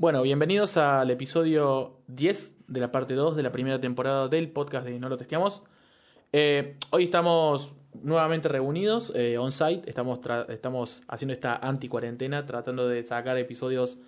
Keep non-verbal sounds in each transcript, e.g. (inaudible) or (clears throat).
Bueno, bienvenidos al episodio 10 de la parte 2 de la primera temporada del podcast de No lo testeamos. Eh, hoy estamos nuevamente reunidos eh, on-site, estamos, estamos haciendo esta anti-cuarentena, tratando de sacar episodios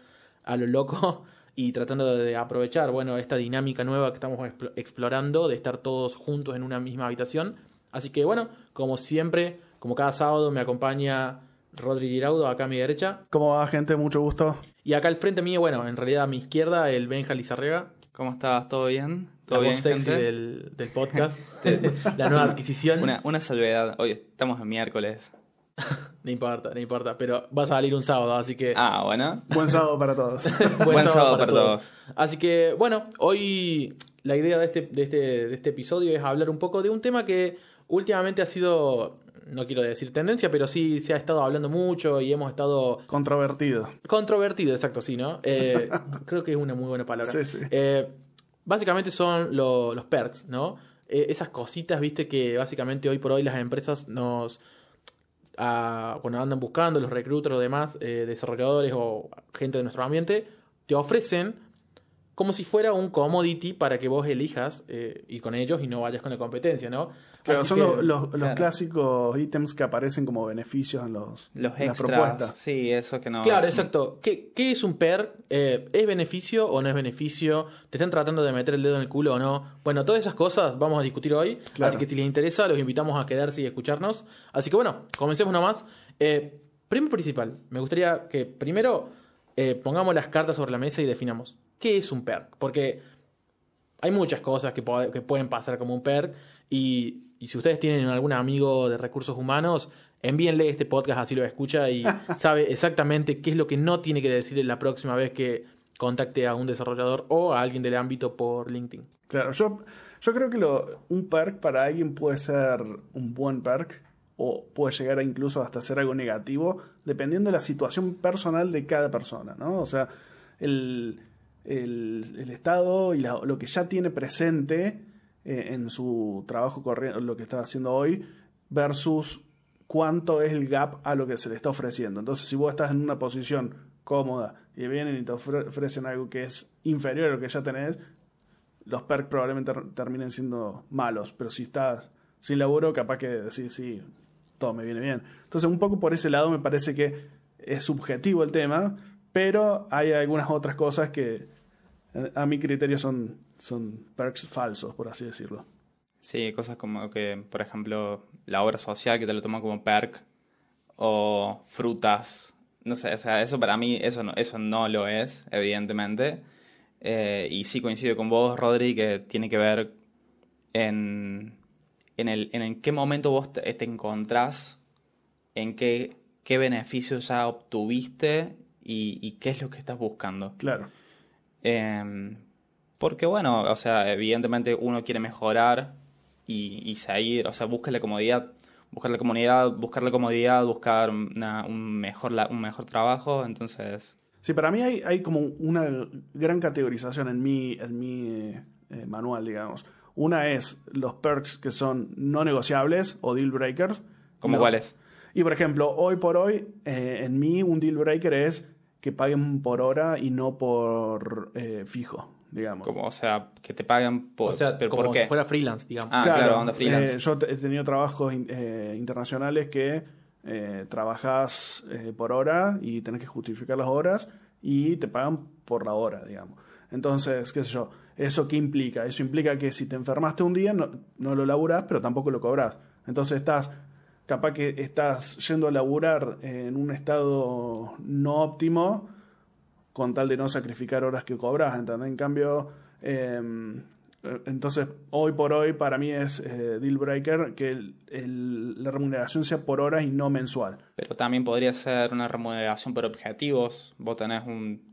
a lo loco y tratando de aprovechar, bueno, esta dinámica nueva que estamos explo- explorando, de estar todos juntos en una misma habitación. Así que bueno, como siempre, como cada sábado me acompaña Rodri Giraudo, acá a mi derecha. ¿Cómo va, gente? Mucho gusto. Y acá al frente mío, bueno, en realidad a mi izquierda, el Benja Lizarrega, ¿Cómo estás? ¿Todo bien? la ¿Todo bien, voz sexy gente? del, del podcast, (laughs) la nueva adquisición. Una, una salvedad. Hoy estamos en miércoles. (laughs) No importa, no importa, pero va a salir un sábado, así que Ah, bueno. Buen sábado para todos. (laughs) Buen sábado para todos. Así que, bueno, hoy la idea de este, de, este, de este episodio es hablar un poco de un tema que últimamente ha sido, no quiero decir tendencia, pero sí se ha estado hablando mucho y hemos estado Controvertido. Controvertido, exacto, sí, ¿no? Eh, (laughs) creo que es una muy buena palabra. Sí, sí. Eh, básicamente son lo- los perks, ¿no? Eh, esas cositas, viste, que básicamente hoy por hoy las empresas nos. ah, cuando andan buscando, los recruiters o demás, desarrolladores o gente de nuestro ambiente, te ofrecen como si fuera un commodity para que vos elijas eh, ir con ellos y no vayas con la competencia, ¿no? Claro, Así son que- los, los- los claro. clásicos ítems que aparecen como beneficios en, los, Los en las extras. propuestas. Sí, eso que no. Claro, exacto. ¿Qué, qué es un perk? Eh, ¿Es beneficio o no es beneficio? ¿Te están tratando de meter el dedo en el culo o no? Bueno, todas esas cosas vamos a discutir hoy. Claro. Así que si les interesa, los invitamos a quedarse y escucharnos. Así que bueno, comencemos nomás. Eh, primero principal, me gustaría que primero eh, pongamos las cartas sobre la mesa y definamos qué es un perk. Porque hay muchas cosas que, pueden pasar como un perk. Y, y si ustedes tienen algún amigo de recursos humanos, envíenle este podcast así lo escucha y (laughs) sabe exactamente qué es lo que no tiene que decir la próxima vez que contacte a un desarrollador o a alguien del ámbito por LinkedIn. Claro, yo, yo creo que lo, un perk para alguien puede ser un buen perk o puede llegar a incluso hasta ser algo negativo, dependiendo de la situación personal de cada persona, ¿no? O sea, el, el, estado y lo que ya tiene presente eh, en su trabajo corriente, lo que está haciendo hoy, versus cuánto es el gap a lo que se le está ofreciendo. Entonces, si vos estás en una posición cómoda y vienen y te ofre- ofrecen algo que es inferior a lo que ya tenés, los perks probablemente ter- terminen siendo malos, pero si estás sin laburo, capaz que decís, sí, todo me viene bien. Entonces, un poco por ese lado me parece que es subjetivo el tema, pero hay algunas otras cosas que a mi criterio son, son perks falsos, por así decirlo. Sí, cosas como que, por ejemplo, la obra social que te lo toma como perk o frutas. No sé, o sea, eso para mí, eso no, eso no lo es, evidentemente. Eh, y sí coincido con vos, Rodri, que tiene que ver en, en, el, en en qué momento vos te, te encontrás, en qué, qué beneficios ya obtuviste y, y qué es lo que estás buscando. Claro. Eh, porque bueno, o sea, evidentemente uno quiere mejorar y, y seguir, o sea, busca la comodidad, buscar la comodidad, buscar la comodidad, buscar una- un mejor un mejor trabajo, entonces Sí, para mí hay, hay como una gran categorización en mi, en mi eh, manual, digamos. Una es los perks que son no negociables o deal breakers. ¿Cómo cuáles? Y por ejemplo, hoy por hoy, eh, en mí un deal breaker es que paguen por hora y no por eh, fijo, digamos. como, o sea, que te pagan por, o sea, pero como ¿por qué? si fuera freelance, digamos. Ah, claro, onda freelance. eh, yo he tenido trabajos eh, internacionales que eh, trabajas eh, por hora y tenés que justificar las horas y te pagan por la hora, digamos. Entonces, qué sé yo, ¿eso qué implica? Eso implica que si te enfermaste un día no, no lo laburás, pero tampoco lo cobras. Entonces estás, capaz que estás yendo a laburar en un estado no óptimo con tal de no sacrificar horas que cobras, ¿entendés? En cambio, eh, entonces hoy por hoy para mí es eh, deal breaker que la remuneración sea por horas y no mensual. Pero también podría ser una remuneración por objetivos. Vos tenés un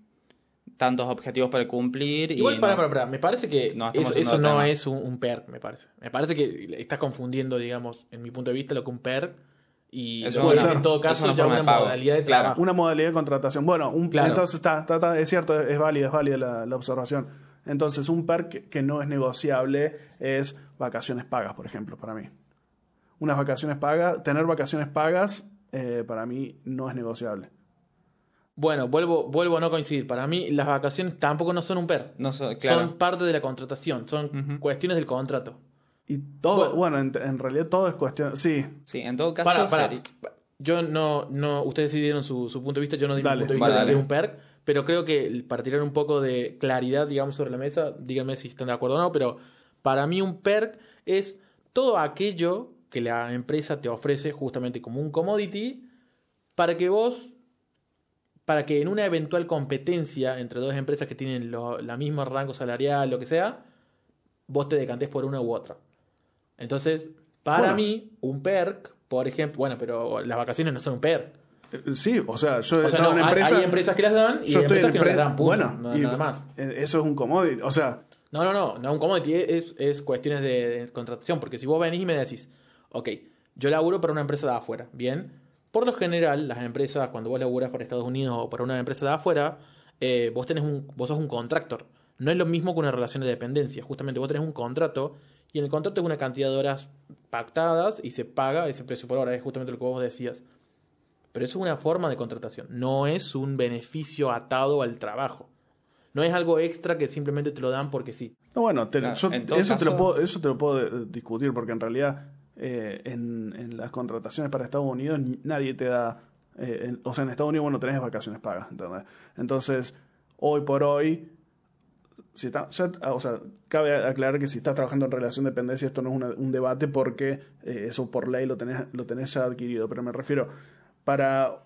tantos objetivos para cumplir y Igual, para, no- para, para, me parece que No, eso, no tema. es un, un perk, me parece. Me parece que estás confundiendo, digamos, en mi punto de vista, lo que un perk y Eso en todo caso es una ya una de modalidad de Claro. trabajo. Una modalidad de contratación. Bueno, un- Claro. entonces está, está- está- es cierto, es válida, es válida la, la observación. Entonces, un perk que, que no es negociable es vacaciones pagas, por ejemplo, para mí. Unas vacaciones pagas, tener vacaciones pagas, eh, para mí no es negociable. Bueno, vuelvo, vuelvo a no coincidir. Para mí, las vacaciones tampoco no son un PER. No claro. Son parte de la contratación, son cuestiones del contrato. Y todo, Bueno. bueno, en, en realidad todo es cuestión. Sí, Sí, en todo caso, Para, para. Yo no, no, ustedes sí dieron su, su punto de vista, yo no di Dale, mi punto de vista vale, de que dale. es un perk, pero creo que para tirar un poco de claridad, digamos, sobre la mesa, díganme si están de acuerdo o no, pero para mí un perk es todo aquello que la empresa te ofrece justamente como un commodity para que vos, para que en una eventual competencia entre dos empresas que tienen lo, la misma rango salarial, lo que sea, vos te decantes por una u otra. Entonces, para Bueno. mí, un perk, por ejemplo, bueno, pero las vacaciones no son un perk. Eh, sí, o sea, yo O sea, no, en empresa. hay, empresas que las dan y yo hay estoy en empresas que no las dan, punto, Bueno, no- y nada más. eh, eso es un commodity. O sea, No, no, no, no un commodity, es, es cuestiones de, de contratación, porque si vos venís y me decís, ok, yo laburo para una empresa de afuera, bien, por lo general, las empresas, cuando vos laburas para Estados Unidos o para una empresa de afuera, eh, vos tenés un, vos sos un contractor. No es lo mismo que una relación de dependencia, justamente vos tenés un contrato y en el contrato es una cantidad de horas pactadas y se paga ese precio por hora, es justamente lo que vos decías. Pero eso es una forma de contratación, no es un beneficio atado al trabajo. No es algo extra que simplemente te lo dan porque sí. no, bueno, te- Claro, yo- en todo eso, te lo puedo, eso te lo puedo eh, discutir porque en realidad eh, en, las contrataciones para Estados Unidos ni- nadie te da. eh, o sea, en Estados Unidos vos no tenés vacaciones pagas. ¿entendés? Entonces, hoy por hoy. Si está- ah, o sea, cabe aclarar que si estás trabajando en relación de dependencia, esto no es un debate porque eh, eso por ley lo tenés, lo tenés ya adquirido. Pero me refiero, para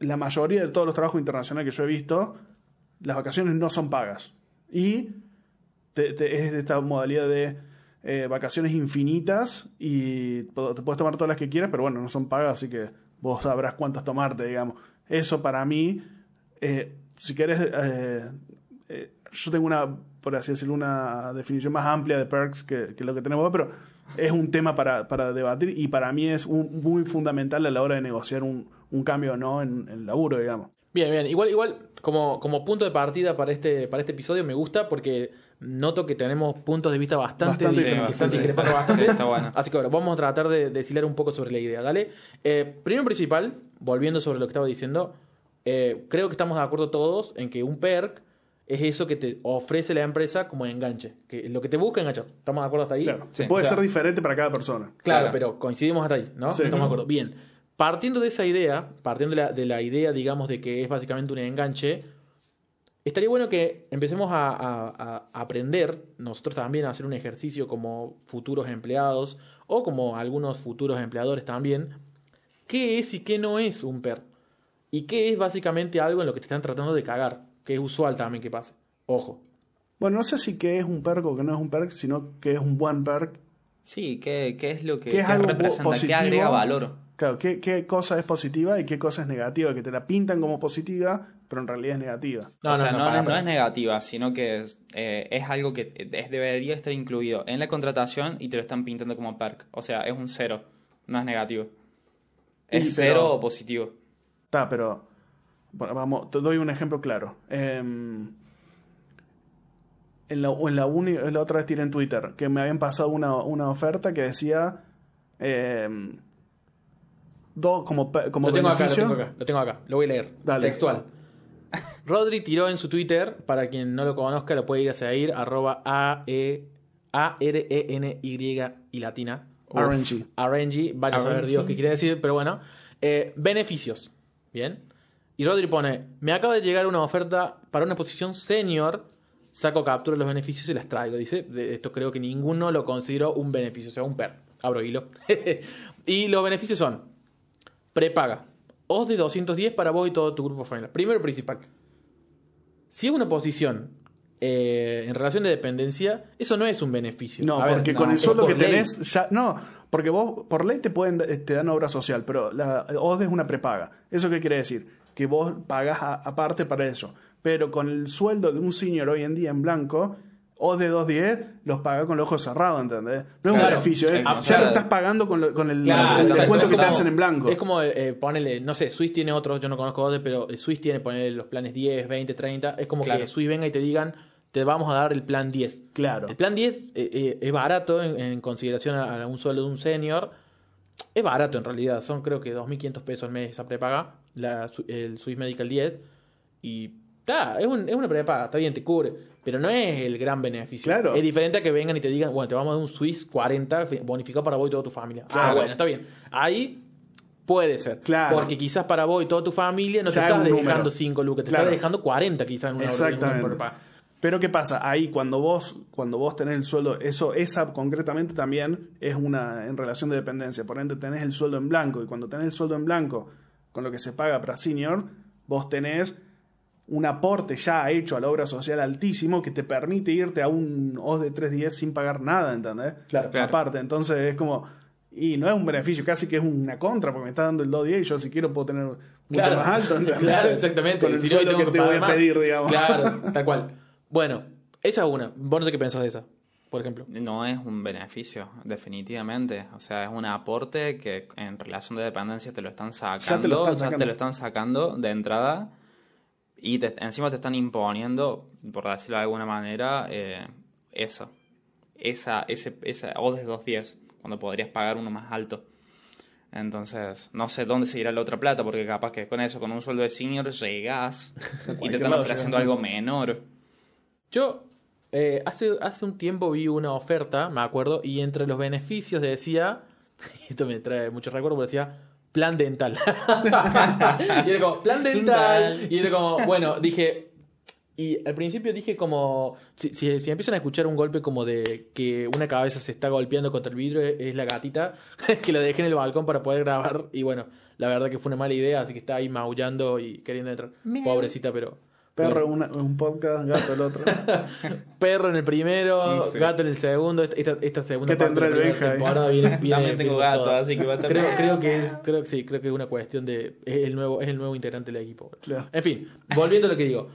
la mayoría de todos los trabajos internacionales que yo he visto, las vacaciones no son pagas. Y te- es esta modalidad de eh, vacaciones infinitas y te puedes tomar todas las que quieras, pero bueno, no son pagas, así que vos sabrás cuántas tomarte, digamos. Eso para mí, eh, si querés, eh, eh, yo tengo una, por así decirlo, una definición más amplia de perks que, lo que tenemos, pero es un tema para, para debatir y para mí es un- muy fundamental a la hora de negociar un, un cambio o no en el laburo, digamos. Bien, bien. Igual, igual, como, como punto de partida para este, para este episodio me gusta porque noto que tenemos puntos de vista bastante, Bastante diferentes, sí. discrepando bastante. Sí, está bueno. Así que bueno, vamos a tratar de deshilar un poco sobre la idea, ¿dale? Eh, primero principal, volviendo sobre lo que estaba diciendo, eh, creo que estamos de acuerdo todos en que un perk es eso que te ofrece la empresa como enganche. Que lo que te busca enganchar. ¿Estamos de acuerdo hasta ahí? Claro, Sí. puede O sea, ser diferente para cada persona. Claro, Claro. pero coincidimos hasta ahí, ¿no? Sí. Estamos de acuerdo. Bien. Partiendo de esa idea, partiendo de la, de la idea, digamos, de que es básicamente un enganche, estaría bueno que empecemos a, aprender, nosotros también, a hacer un ejercicio como futuros empleados o como algunos futuros empleadores también, qué es y qué no es un PER. Y qué es básicamente algo en lo que te están tratando de cagar, que es usual también que pase. Ojo. Bueno, no sé si que es un perk o que no es un perk, sino que es un buen perk. Sí, ¿qué, qué es lo que, ¿Qué es algo representa? positivo? ¿Qué agrega valor? Claro, ¿qué, qué cosa es positiva y qué cosa es negativa? Que te la pintan como positiva, pero en realidad es negativa. No, o sea, no, no, no, es negativa, sino que es, eh, es algo que es- debería estar incluido en la contratación y te lo están pintando como perk. O sea, es un cero, no es negativo. Es Y, cero o positivo. Está, pero. Bueno, vamos, te doy un ejemplo claro. Em, en, la, en, la uni- la otra vez tiré en Twitter que me habían pasado una, una oferta que decía. dos como, como Lo tengo acá, lo tengo acá, lo tengo acá. Lo voy a leer. Dale. Textual. Rodri tiró en su Twitter, para quien no lo conozca, lo puede ir a seguir, arroba A E A R E N Y y latina. RNG. RNG, vaya a saber. Dios qué quiere decir, pero bueno. Eh, beneficios. Bien. Y Rodri pone: Me acaba de llegar una oferta para una posición senior. Saco captura de los beneficios y las traigo. Dice: de esto creo que ninguno lo consideró un beneficio, o sea, un PER. Abro hilo. (laughs) y los beneficios son: prepaga. Os de 210 para vos y todo tu grupo familiar. Primero principal. Si es una posición eh, en relación de dependencia, eso no es un beneficio. No, A ver, porque no, con el es sueldo que ley. tenés, ya, no, porque vos por ley te pueden te dan obra social, pero la OSDE es una prepaga. ¿Eso qué quiere decir? Que vos pagas aparte para eso. Pero con el sueldo de un senior hoy en día en blanco, OSDE 210 los paga con los ojos cerrados, ¿entendés? No es un beneficio, Ah, ya claro. lo estás pagando con, lo- con el, Claro, el descuento Es que te hacen en blanco. Es como eh, ponerle, no sé, Swiss tiene otros, yo no conozco otros, pero Swiss tiene ponerle los planes 10, 20, 30. Es como que Swiss venga y te digan, te vamos a dar el plan 10. Claro. El plan 10 eh, eh, es barato en, en consideración a, a un sueldo de un senior. Es barato en realidad, son creo que 2.500 pesos al mes esa prepaga, la, el Swiss Medical 10. Y está, es, un- es una prepaga, está bien, te cubre. Pero no es el gran beneficio. Claro. Es diferente a que vengan y te digan, bueno, te vamos a dar un Swiss 40 bonificado para vos y toda tu familia. Ah, Claro. bueno, está bien. Ahí puede ser. Claro. Porque quizás para vos y toda tu familia no Ya te es estás un dejando número. 5 lucas, te Claro. estás dejando 40 quizás en una, en una Exactamente. Pero ¿qué pasa? Ahí cuando vos, cuando vos tenés el sueldo, eso, esa concretamente también es una en relación de dependencia. Por ende, tenés el sueldo en blanco. Y cuando tenés el sueldo en blanco con lo que se paga para senior, vos tenés un aporte ya hecho a la obra social altísimo que te permite irte a un OS de 310 sin pagar nada, ¿entendés? Claro. Claro. Aparte, entonces es como. Y no es un beneficio, casi que es una contra, porque me está dando el 210 y yo si quiero puedo tener mucho Claro. más alto. ¿entendés? (laughs) Claro, exactamente. Con el Si no, tengo que te voy a más. pedir, digamos. Claro, (laughs) tal cual. Bueno, esa es una. Vos no sé qué pensás de esa, por ejemplo. No es un beneficio, definitivamente. O sea, es un aporte que en relación de dependencia te lo están sacando. Ya te lo están sacando. te lo están sacando de entrada. Y te- encima te están imponiendo, por decirlo de alguna manera, eh, eso. Esa, ese, esa ODS 210, cuando podrías pagar uno más alto. Entonces, no sé dónde se irá la otra plata, porque capaz que con eso, con un sueldo de senior, llegás (laughs) y te están ofreciendo llegas, algo menor. Yo eh, hace, hace un tiempo vi una oferta, me acuerdo, y entre los beneficios decía, (laughs) y esto me trae mucho recuerdo, porque decía plan dental. (laughs) y era como, plan dental. Y era como, bueno, dije, y al principio dije como, si, si, si empiezan a escuchar un golpe como de que una cabeza se está golpeando contra el vidrio, es, es la gatita, (laughs) que la dejé en el balcón para poder grabar. Y bueno, la verdad que fue una mala idea, así que está ahí maullando y queriendo entrar. Pobrecita, pero... Perro bueno. una- un podcast, gato el otro. (laughs) Perro en el primero, Sí. gato en el segundo. Esta, esta, segunda ¿Qué parte tendrá el Benja viene, (laughs) viene- También tengo gato, todo. así que va a estar creo, creo que es, creo que sí, creo que es una cuestión de es el nuevo, es el nuevo integrante del equipo. Claro. En fin, volviendo a lo que digo.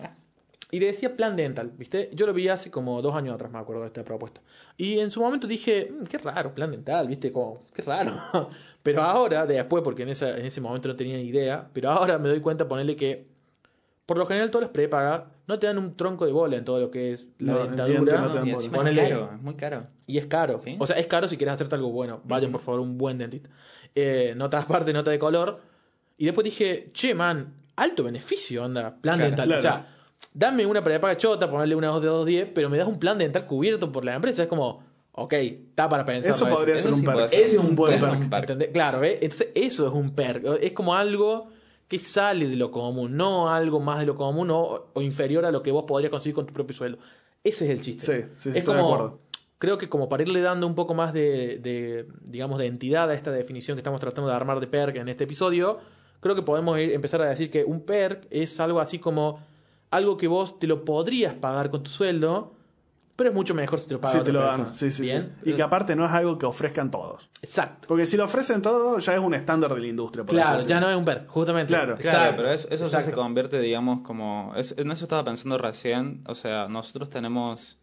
Y le decía plan dental, ¿viste? Yo lo vi hace como dos años atrás, me acuerdo de esta propuesta. Y en su momento dije, "Mm, qué raro, plan dental, ¿viste? Como, qué raro. (laughs) Pero ahora, después, porque en, esa, en ese momento no tenía ni idea, pero ahora me doy cuenta, ponerle que, por lo general, todas las prepagas no te dan un tronco de bola en todo lo que es la No, dentadura. no te dan y bola. encima Ponele- es caro, es muy caro. Y es caro. ¿Sí? O sea, es caro si quieres hacerte algo bueno. Vayan, por favor, un buen dentista. Eh, nota aparte, nota de color. Y después dije, che, man, alto beneficio, anda, plan Claro, dental. claro. O sea, dame una prepaga chota, ponerle una 2 de 210, pero me das un plan dental cubierto por la empresa. Es como, ok, está para pensar. Eso podría Eso ser un sí perk. Ese es un buen perk. perk. Claro, ¿eh? Entonces eso es un perk. Es como algo que sale de lo común, no algo más de lo común o, o inferior a lo que vos podrías conseguir con tu propio sueldo. Ese es el chiste. Sí, sí, sí, es estoy de acuerdo. creo que como para irle dando un poco más de, de, digamos, de entidad a esta definición que estamos tratando de armar de perk en este episodio, creo que podemos ir, empezar a decir que un perk es algo así como algo que vos te lo podrías pagar con tu sueldo, pero es mucho mejor si te lo paga Sí, otra te lo persona. dan. Sí, sí, sí. Bien. Y que aparte no es algo que ofrezcan todos. Exacto. Porque si lo ofrecen todos, ya es un estándar de la industria. por Claro, ya no es un perk, justamente. Claro, Claro, Exacto, pero eso, eso ya se convierte, digamos, como... es- en eso estaba pensando recién. O sea, nosotros tenemos...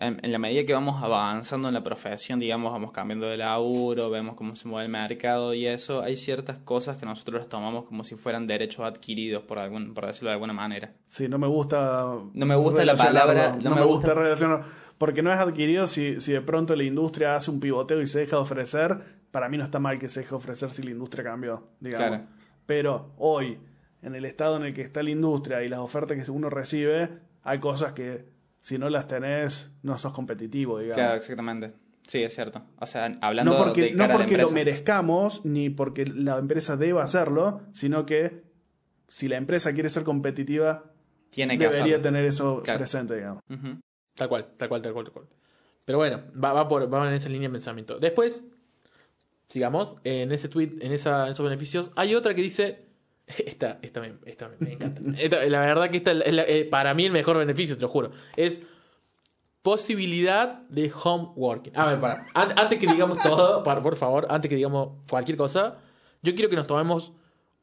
En, la medida que vamos avanzando en la profesión, digamos, vamos cambiando de laburo, vemos cómo se mueve el mercado y eso, hay ciertas cosas que nosotros las tomamos como si fueran derechos adquiridos, por, algún, por decirlo de alguna manera. Sí, no me gusta. No me gusta la palabra- No, no me me gusta, gusta- relacionarlo. Porque no es adquirido si, si de pronto la industria hace un pivoteo y se deja de ofrecer. Para mí no está mal que se deje de ofrecer si la industria cambió, digamos. Claro. Pero hoy, en el estado en el que está la industria y las ofertas que uno recibe, hay cosas que si no las tenés, no sos competitivo, digamos. Claro, exactamente. Sí, es cierto. O sea, hablando No porque, de no cara a la porque lo merezcamos, ni porque la empresa deba hacerlo, sino que si la empresa quiere ser competitiva, Tiene que debería hacerlo. tener eso Claro. presente, digamos. Tal cual, tal cual, tal cual, tal cual. Pero bueno, va, va, por, va en esa línea de pensamiento. Después, sigamos, en ese tweet, en, esa, en esos beneficios, hay otra que dice. (laughs) Esta, esta, me, esta me, encanta. La verdad que esta es para mí el mejor beneficio, te lo juro. Es posibilidad de home. A ver, para. an- Antes que digamos todo, para, por favor, antes que digamos cualquier cosa, yo quiero que nos tomemos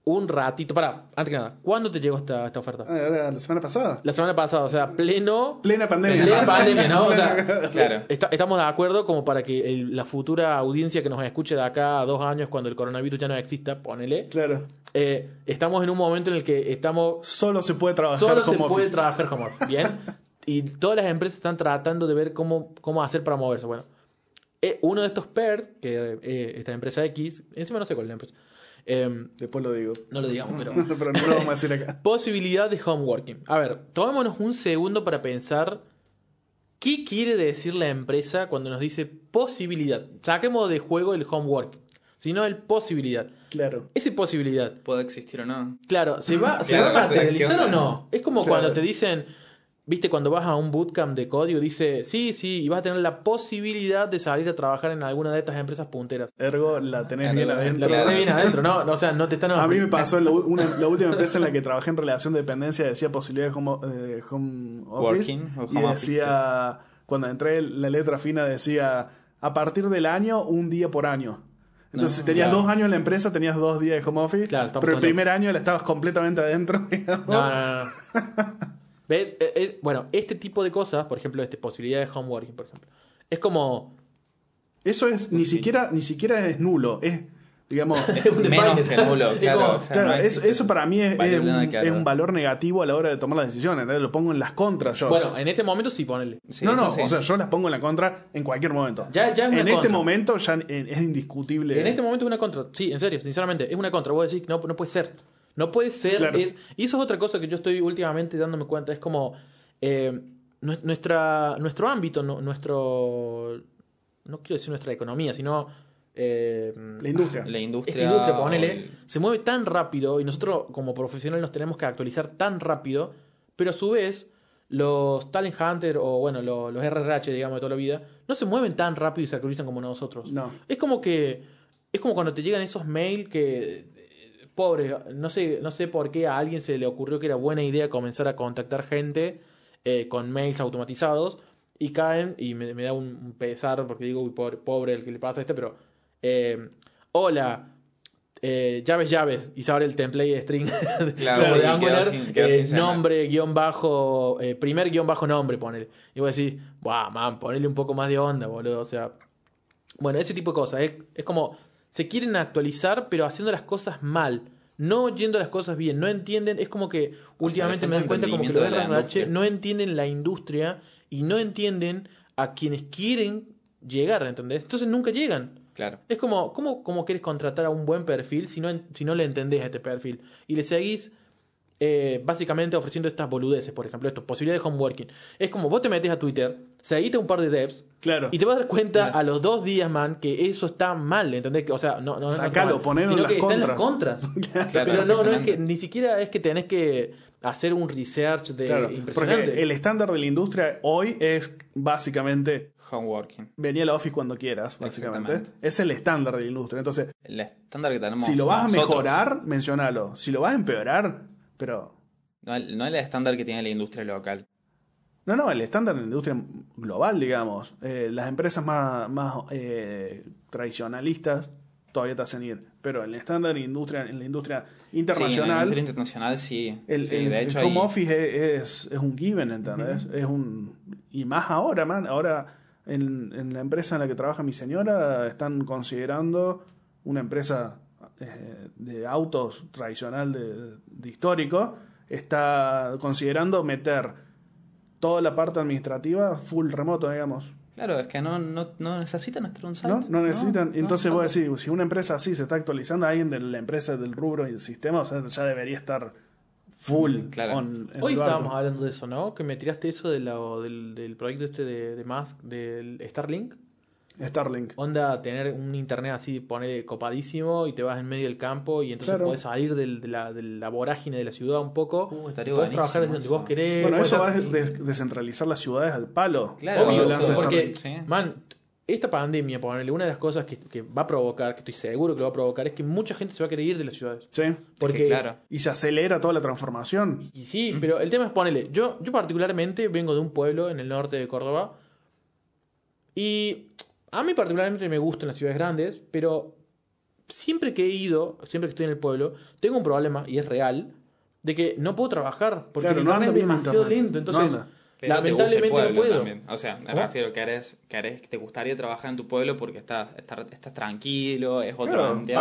un ratito. Para, antes que nada, ¿cuándo te llegó esta, esta oferta? Ah, era la semana pasada. La semana pasada, o sea, pleno. Plena pandemia. Plena pandemia, ¿no? O sea, Claro. Está- estamos de acuerdo como para que el- la futura audiencia que nos escuche de acá a dos años cuando el coronavirus ya no exista, ponele. Claro. eh, estamos en un momento en el que estamos. Solo se puede trabajar Solo se como puede trabajar office, ¿bien? Y todas las empresas están tratando de ver cómo, cómo hacer para moverse. Bueno, eh, uno de estos perks, que eh, esta empresa X, encima no sé cuál es la empresa, Em, Después lo digo. no lo digamos, pero. (laughs) Pero no lo vamos a decir acá. (laughs) Posibilidad de homeworking. A ver, tomémonos un segundo para pensar qué quiere decir la empresa cuando nos dice posibilidad. Saquemos de juego el homeworking, sino el posibilidad. Claro. Esa posibilidad, Puede existir o no. claro, ¿se va, (laughs) ¿se Claro, va a materializar ¿qué o no? Es como Claro. cuando te dicen, viste, cuando vas a un bootcamp de código, dice, sí, sí, y vas a tener la posibilidad de salir a trabajar en alguna de estas empresas punteras. Ergo, la tenés Ergo, bien la La adentro. tenés bien (laughs) adentro, ¿no? O sea, no te están... A mí me pasó la, u- una- la última empresa en la que trabajé en relación de dependencia decía posibilidad de home, eh, home office Working o y decía cuando entré la letra fina decía a partir del año un día por año. Entonces No, si tenías claro. dos años en la empresa tenías dos días de home office, Claro, pero el primer año la estabas completamente adentro. digamos. No, no, no. (laughs) ¿Ves? Eh, eh, bueno, este tipo de cosas, por ejemplo, este, posibilidad de homeworking, por ejemplo, es como... Eso es ni Sí. siquiera ni siquiera es nulo, es digamos (laughs) (laughs) Menos que nulo, (laughs) claro. como- o sea, Claro, no es- existe eso para mí es, es un, es valor negativo a la hora de tomar las decisiones. ¿entendés? Lo pongo en las contras yo. Bueno, en este momento sí, ponele. Sí, no, no, sí. o sea, yo las pongo en la contra en cualquier momento. Ya- ya es una en este momento ya es indiscutible. En este momento es una contra. Sí, en serio, sinceramente, es una contra. Vos decís, no, no puede ser. No puede ser. Claro. Es, y eso es otra cosa que yo estoy últimamente dándome cuenta. Es como eh, nu- nuestra, nuestro ámbito, nu- nuestro... No quiero decir nuestra economía, sino... eh, La industria. La industria. esta industria, ponele, el- se mueve tan rápido y nosotros como profesionales nos tenemos que actualizar tan rápido, pero a su vez los Talent Hunter o bueno, los, los RRH, digamos, de toda la vida, no se mueven tan rápido y se actualizan como nosotros. No. Es como que es como cuando te llegan esos mails que pobre, no sé, no sé por qué a alguien se le ocurrió que era buena idea comenzar a contactar gente eh, con mails automatizados y caen y me, me da un, pesar porque digo, uy, pobre, pobre el que le pasa a este, pero eh, hola, eh, llaves, llaves, y se abre el template string (laughs) Claro, como sí, de Angular, sin- eh, nombre, guion bajo, eh, primer guion bajo nombre, ponele. Y vos decís, buah, man, ponele un poco más de onda, boludo, o sea, bueno, ese tipo de cosas. Es, es como, se quieren actualizar, pero haciendo las cosas mal. No yendo las cosas bien. No entienden, es como que últimamente me doy cuenta como que los industria. no entienden la industria y no entienden a quienes quieren llegar, ¿entendés? Entonces nunca llegan. Claro. Es como, ¿cómo, cómo quieres contratar a un buen perfil si no, si no le entendés a este perfil? Y le seguís eh, básicamente ofreciendo estas boludeces, por ejemplo, esto, posibilidad de homeworking. Es como vos te metes a Twitter, seguiste a un par de devs, Claro. y te vas a dar cuenta a los dos días, man, que eso está mal, ¿entendés? Que, O sea, no, no, no está Sacalo, mal, ponelo sino en que las está en las contras. (laughs) Claro, Pero no, no es que ni siquiera es que tenés que hacer un research de Claro, impresionante. porque el estándar de la industria hoy es básicamente Homeworking. venir a la office cuando quieras, básicamente. Es el estándar de la industria. Entonces, El estándar que tenemos. si lo vas a mejorar, mencionalo. Si lo vas a empeorar, pero No, no el estándar que tiene la industria local. No, no, el estándar en la industria global, digamos. Eh, las empresas más, más eh, tradicionalistas todavía te hacen ir. Pero el estándar industria, en la industria Sí, en la internacional, industria internacional sí. el, Sí, el- de hecho, el home hay- office es, es, es un given, ¿entendés? Es un. Y más ahora, man. Ahora, en, en la empresa en la que trabaja mi señora, están considerando una empresa eh, de autos tradicional de, de histórico, está considerando meter toda la parte administrativa full remoto, digamos. Claro, es que no, no, no necesitan estar un site. ¿No? No necesitan. no Entonces a falta. decir, si una empresa así se está actualizando, alguien de la empresa del rubro y del sistema, o sea, ya debería estar full Mm, claro. on- en Hoy estábamos hablando de eso, ¿no? Que me tiraste eso de la- del, del proyecto este de, de Musk, del Starlink. Starlink. Onda, tener un internet así, poner copadísimo y te vas en medio del campo y entonces Claro. podés salir del- de, la, de la vorágine de la ciudad un poco. Uh, podés trabajar desde donde vos querés. Bueno, eso va a descentralizar las ciudades al palo. Claro, Obvio, porque, sí. man, esta pandemia, ponerle una de las cosas que, que va a provocar, que estoy seguro que lo va a provocar, es que mucha gente se va a querer ir de las ciudades. Sí. Porque, Es que, claro. Y se acelera toda la transformación. Y sí, pero el tema es ponerle. Yo, yo particularmente vengo de un pueblo en el norte de Córdoba. Y a mí particularmente me gustan las ciudades grandes, pero siempre que he ido, siempre que estoy en el pueblo, tengo un problema, y es real, de que no puedo trabajar. Porque Claro, el no anda es demasiado internet. lento. No Entonces, anda. Pero te gusta el lamentablemente no puedo. también. O sea, me ¿Cómo? refiero que eres, que eres- te gustaría trabajar en tu pueblo porque estás, estás, estás tranquilo, es otro Claro, ambiente.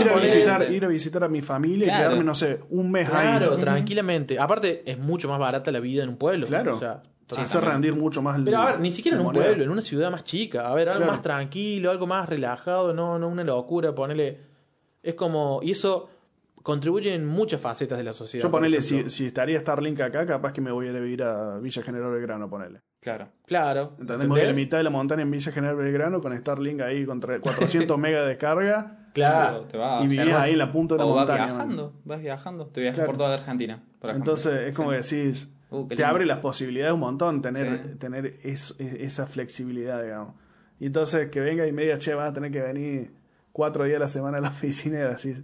ir, a visitar, ir a visitar a mi familia Claro. y quedarme, no sé, un mes Claro, ahí. tranquilamente. Aparte, es mucho más barata la vida en un pueblo. Claro. O sea, hacer rendir mucho más el Pero a ver, ni siquiera en un moneda. pueblo, en una ciudad más chica. A ver, algo Claro. más tranquilo, algo más relajado, no, no una locura, ponerle. Es como, y eso contribuye en muchas facetas de la sociedad. Yo ponele, si, si estaría Starlink acá, capaz que me voy a ir a vivir a Villa General Belgrano, ponele. Claro. Claro. ¿Entendés? Voy a la mitad de la montaña en Villa General Belgrano con Starlink ahí con tre- 400 (laughs) megas de descarga Claro. Te vas y vivías además- ahí en la punta de la o vas montaña. viajando, vas viajando. Te viajas Claro. por toda la Argentina. por ejemplo. Entonces es como Sí. que decís, Uh, te lindo. abre las posibilidades un montón tener, Sí. tener es- es- esa flexibilidad, digamos. Y entonces que venga y media, che, vas a tener que venir cuatro días a la semana a la oficina y así.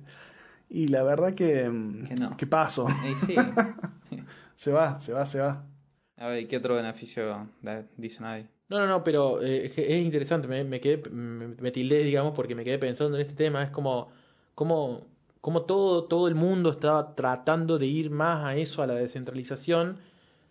Y la verdad que, mm, Que no. que paso. Y sí. (laughs) Se va, se va, se va. A ver, ¿qué otro beneficio dicen ahí? No, no, no, pero eh, es es interesante, me, me quedé, me, me tildé, digamos, porque me quedé pensando en este tema, es como, como, como todo, todo el mundo está tratando de ir más a eso, a la descentralización,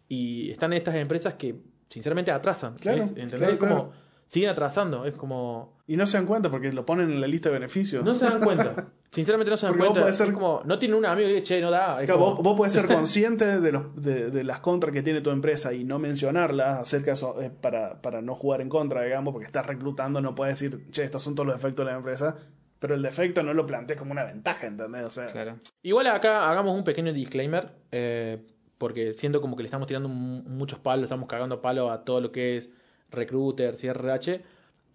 y están estas empresas que sinceramente atrasan, Claro, ¿ves? ¿entendés? claro, Es como, claro. siguen atrasando, es como, Y no se dan cuenta porque lo ponen en la lista de beneficios. no se dan cuenta, (laughs) sinceramente no se dan Porque vos cuenta, podés ser- es como, no tienen un amigo que dice, che, no da, es Claro, como- vos, vos podés ser (laughs) consciente de, los, de, de las contras que tiene tu empresa y no mencionarlas acerca de eso, eh, para, para no jugar en contra, digamos, porque estás reclutando, no puedes decir, che, estos son todos los defectos de la empresa, pero el defecto no lo plantees como una ventaja, ¿entendés? O sea, Claro. Igual acá hagamos un pequeño disclaimer, eh, porque siento como que le estamos tirando mu- muchos palos, estamos cagando palo a todo lo que es recruiter, CRH.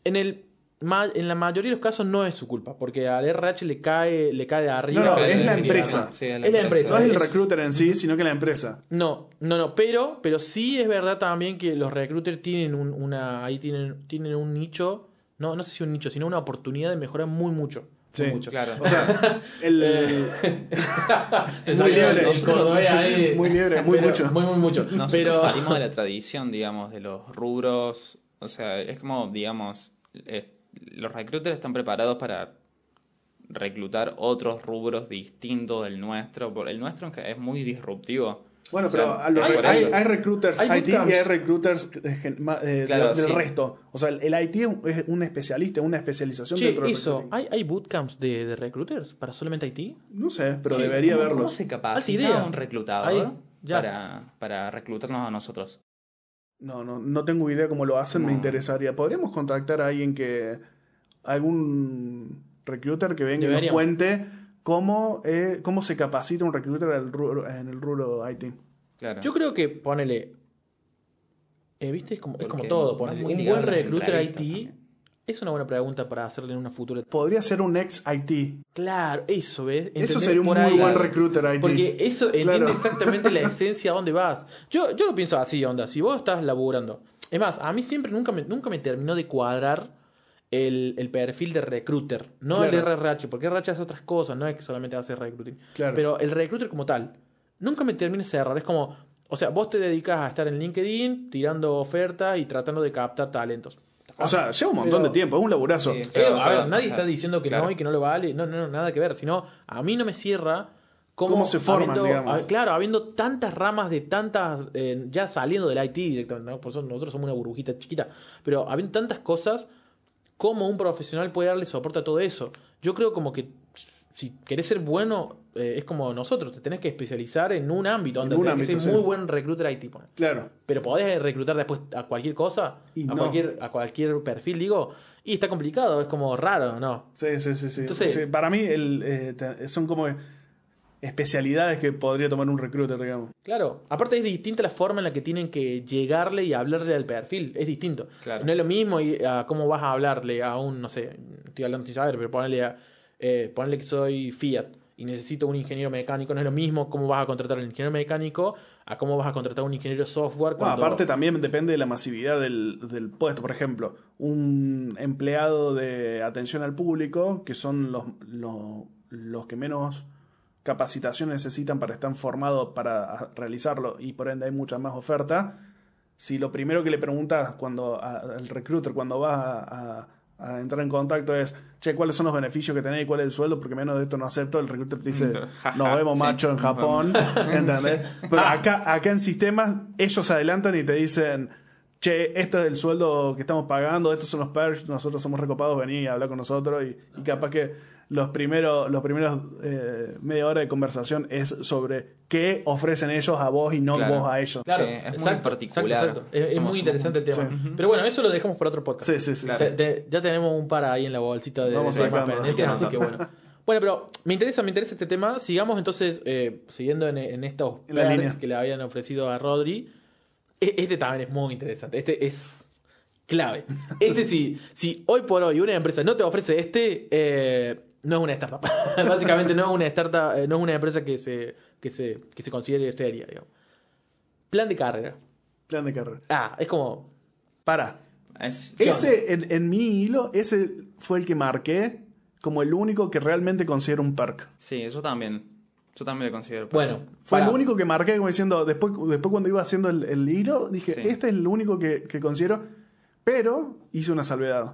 En el en la mayoría de los casos no es su culpa, porque al RH le cae, le cae de arriba. No, no, es la empresa. Sí, Es la empresa. no es el recruiter en sí, sino que la empresa. No, no, no, pero, pero sí es verdad también que los recruiters tienen un, una, ahí tienen, tienen un nicho, no, no sé si un nicho, sino una oportunidad de mejorar muy mucho. Sí. mucho. Claro. O sea, (laughs) el, (laughs) Muy salió el- libre. el cordobés ahí. (laughs) Muy libre, muy Pero- mucho. Muy, muy mucho. Nosotros pero salimos de la tradición, digamos, de los rubros. O sea, es como, digamos, eh, los recruiters están preparados para reclutar otros rubros distintos del nuestro. Por- El nuestro es muy disruptivo. Bueno, O sea, pero a los hay, hay recruiters Hay IT y hay recruiters eh, eh, Claro, del, del sí. resto. O sea, el IT es un- es un especialista, una especialización Che, dentro del eso. ¿hay, ¿hay bootcamps de, de recruiters para solamente IT? No sé, pero Sí, debería ¿cómo- verlos. ¿Cómo se capacita un reclutador para, para reclutarnos a nosotros? No, no, no tengo idea cómo lo hacen, me interesaría. ¿Podríamos contactar a alguien que. algún recruiter que venga y nos Deberíamos. cuente cómo, eh, cómo se capacita un recruiter rubro- en el rubro IT? Claro. Yo creo que ponele. eh, ¿Viste? Es como, es como todo. Ponele. Un buen recruiter IT también. es una buena pregunta para hacerle en una futura. Podría ser un ex IT. Claro, eso, ¿ves? Eso sería un Por muy ahí. buen recruiter IT. Porque eso entiende Claro. exactamente la (laughs) esencia a dónde vas. Yo, yo lo pienso así, onda. Si vos estás laburando. Es más, a mí siempre nunca me, nunca me terminó de cuadrar el, el perfil de recruiter. No el. RRH, porque RRH hace otras cosas, no es que solamente hace recruiting. Claro. Pero el recruiter como tal, nunca me termina de cerrar. Es como, o sea, vos te dedicas a estar en LinkedIn tirando ofertas y tratando de captar talentos. O sea, lleva un montón Pero- de tiempo, es un laburazo. Sí. Eh, Pero, a o sea, ver, nadie o sea, está diciendo que claro. no y que no lo vale. No, no, no, nada que ver. Sino, a mí no me cierra cómo, Cómo se forman, habiendo- digamos. a- claro, habiendo tantas ramas de tantas. eh, ya saliendo del IT directamente, ¿no? Por eso nosotros somos una burbujita chiquita. Pero habiendo tantas cosas, ¿cómo un profesional puede darle soporte a todo eso? Yo creo como que si querés ser bueno, eh, es como nosotros, te tenés que especializar en un ámbito, donde un tenés que ámbito, ser sí. muy buen recruiter IT. ponele. Claro. Pero podés reclutar después a cualquier cosa, Y a, no. cualquier, a cualquier perfil, digo, y está complicado, es como raro, ¿no? Sí, sí, sí. sí. Entonces- Sí, para mí el, eh, son como especialidades que podría tomar un recruiter, digamos. Claro, aparte es distinta la forma en la que tienen que llegarle y hablarle al perfil, es distinto. Claro. No es lo mismo y, a cómo vas a hablarle a un, no sé, estoy hablando sin saber, pero ponerle, a, eh, ponerle que soy Fiat y necesito un ingeniero mecánico, no es lo mismo cómo vas a contratar al ingeniero mecánico a cómo vas a contratar a un ingeniero software. Bueno, cuando- aparte también depende de la masividad del, del puesto. Por ejemplo, un empleado de atención al público, que son los, los, los que menos capacitación necesitan para estar formados para realizarlo y por ende hay mucha más oferta. Si lo primero que le preguntas cuando a- al recruiter cuando va a, a- a entrar en contacto es, che, ¿cuáles son los beneficios que tenés y cuál es el sueldo? Porque menos de esto no acepto. El recruiter te dice, nos vemos sí, macho en Japón. (laughs) ¿Entendés? (laughs) Pero acá, acá en sistemas, ellos adelantan y te dicen, che, este es el sueldo que estamos pagando, estos son los perks, nosotros somos recopados, vení a hablar con nosotros. Y, y capaz que los primeros, los primeros eh, media hora de conversación es sobre qué ofrecen ellos a vos y no Claro. vos a ellos. Claro, Sí, es muy particular. exacto, exacto. Es, muy interesante el tema. Pero bueno, eso lo dejamos para otro podcast. Sí, sí, sí. O sea, te- ya tenemos un par ahí en la bolsita de, Vamos de sacando. pendientes, así que bueno. Bueno, pero me interesa, me interesa este tema. Sigamos entonces, eh, siguiendo en, en estos línea. que le habían ofrecido a Rodri. E- Este también es muy interesante. Este es clave. (laughs) Este sí, si hoy por hoy una empresa no te ofrece este, eh, no es una startup. (laughs) Básicamente no es una startup, eh, no es una empresa que se, que se, que se considere seria, digamos. Plan de carrera. Plan de carrera. Ah, es como. Para. Es, Ese, en, en mi hilo, ese fue el que marqué como el único que realmente considero un perk. Sí, yo también. Yo también lo considero. Bueno, Fue pará. el único que marqué como diciendo, después, después cuando iba haciendo el, el hilo, dije, Sí. este es el único que, que considero, pero hice una salvedad.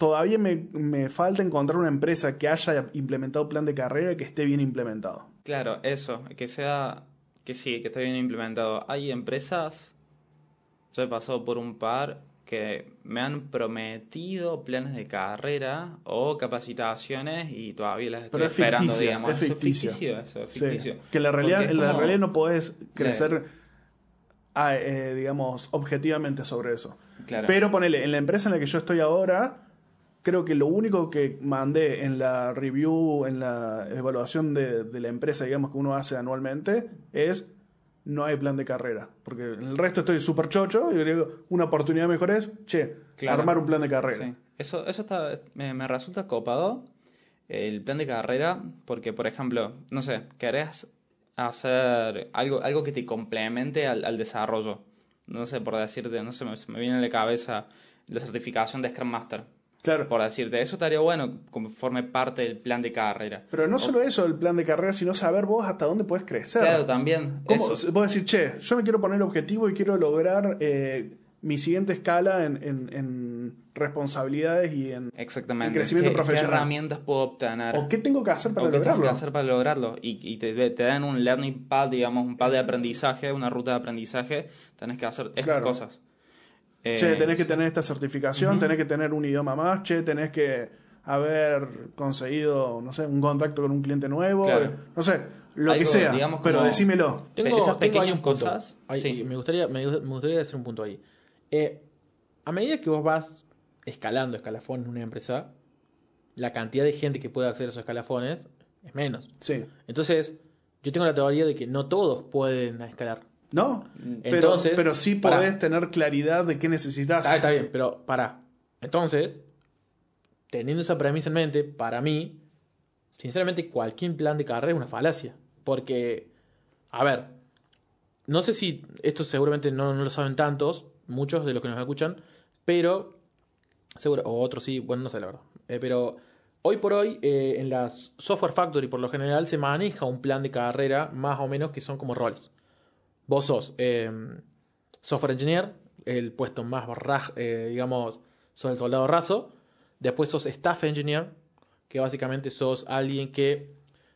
Todavía me, me falta encontrar una empresa que haya implementado plan de carrera que esté bien implementado. Claro, eso, que sea, que sí, que esté bien implementado. Hay empresas, yo he pasado por un par que me han prometido planes de carrera o capacitaciones y todavía las estoy Pero es esperando, ficticio, digamos. es Eso ficticio. eso, es Sí, ficticio. que en la es realidad no podés crecer, ah, eh, digamos, objetivamente sobre eso. Claro. Pero ponele, en la empresa en la que yo estoy ahora, creo que lo único que mandé en la review, en la evaluación de, de la empresa, digamos, que uno hace anualmente, es no hay plan de carrera. Porque en el resto estoy súper chocho y digo, una oportunidad mejor es, che, Claro. armar un plan de carrera. Sí. Eso, eso está, me, me resulta copado el plan de carrera porque, por ejemplo, no sé, querés hacer algo, algo que te complemente al, al desarrollo. No sé, por decirte, no sé, me, me viene a la cabeza la certificación de Scrum Master. Claro. Por decirte, eso estaría bueno como forme parte del plan de carrera. Pero no solo eso, el plan de carrera, sino saber vos hasta dónde puedes crecer. Claro, también. ¿Cómo? Eso. Vos decir, che, yo me quiero poner el objetivo y quiero lograr eh, mi siguiente escala en, en- en responsabilidades y en... Exactamente. el crecimiento ¿Qué, profesional. ¿Qué herramientas puedo obtener? ¿O qué tengo que hacer para o qué tengo que hacer para lograrlo. Y, y te, te dan un learning pad, digamos, un pad de aprendizaje, una ruta de aprendizaje. Tenés que hacer estas Claro. cosas. Eh, Che, tenés que tener esta certificación, tenés que tener un idioma más, che, tenés que haber conseguido, no sé, un contacto con un cliente nuevo, Claro. eh, no sé, lo que sea, digamos, pero como- decímelo. Tengo, Esas tengo pequeñas un punto. cosas, Ahí, sí. me, gustaría, me, me gustaría hacer un punto ahí. Eh, a medida que vos vas escalando escalafones en una empresa, la cantidad de gente que puede acceder a esos escalafones es menos. Sí. Entonces, yo tengo la teoría de que no todos pueden escalar. ¿No? Pero, Entonces, pero sí pará. podés tener claridad de qué necesitas. Está, está bien, pero para. Entonces, teniendo esa premisa en mente, para mí, sinceramente, cualquier plan de carrera es una falacia. Porque, a ver, no sé si esto seguramente no, no lo saben tantos, muchos de los que nos escuchan, pero, seguro, o otros sí, bueno, no sé la verdad. Eh, pero hoy por hoy, eh, en las Software Factory, por lo general, se maneja un plan de carrera más o menos que son como roles. Vos sos eh, software engineer, el puesto más eh, digamos, sos el soldado raso. Después sos staff engineer, que básicamente sos alguien que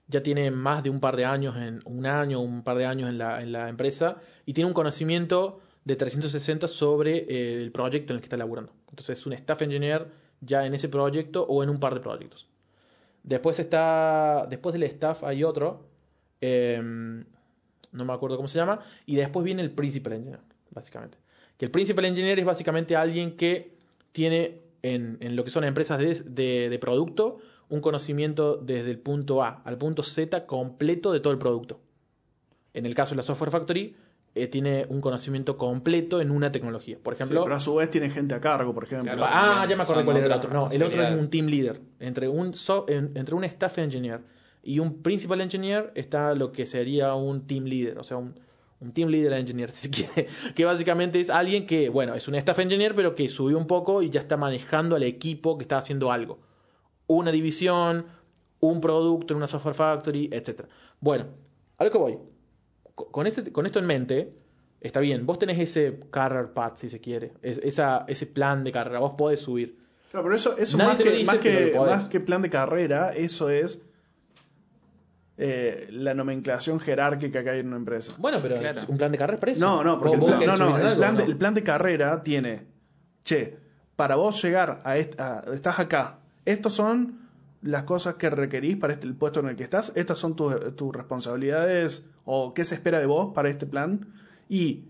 ya tiene más de un par de años, en un año, un par de años en la, en la empresa y tiene un conocimiento de 360 sobre eh, el proyecto en el que está laburando. Entonces es un staff engineer ya en ese proyecto o en un par de proyectos. Después está, después del staff hay otro, em, no me acuerdo cómo se llama, y después viene el principal engineer, básicamente. Que el principal engineer es básicamente alguien que tiene en, en lo que son empresas de, de- de producto un conocimiento desde el punto A al punto Z completo de todo el producto. En el caso de la Software Factory, eh, tiene un conocimiento completo en una tecnología. Por Sí, ejemplo, pero a su vez tiene gente a cargo, por ejemplo. Claro. Ah, ya me acordé cuál era el otro. No, el otro es un team leader. Entre un, so- en- entre un staff engineer y un principal engineer está lo que sería un team leader, o sea, un, un team leader engineer, (laughs) si se quiere. Que básicamente es alguien que, bueno, es un staff engineer, pero que subió un poco y ya está manejando al equipo que está haciendo algo. Una división, un producto en una software factory, etc. Bueno, a lo que voy. Co- Con, este, con esto en mente, está bien, vos tenés ese career path, si se quiere, es- esa, ese plan de carrera, vos podés subir. Claro, pero eso, eso más, que, dice, más que plan de carrera, eso es eh, la nomenclación jerárquica que hay en una empresa. Bueno, pero Claro. un plan de carrera es para eso. No, no, porque el plan, no, no, el plan, de, ¿no? el plan de carrera tiene, che, para vos llegar a, est- a- estás acá, estos son las cosas que requerís para este, el puesto en el que estás, estas son tus, tus responsabilidades o qué se espera de vos para este plan y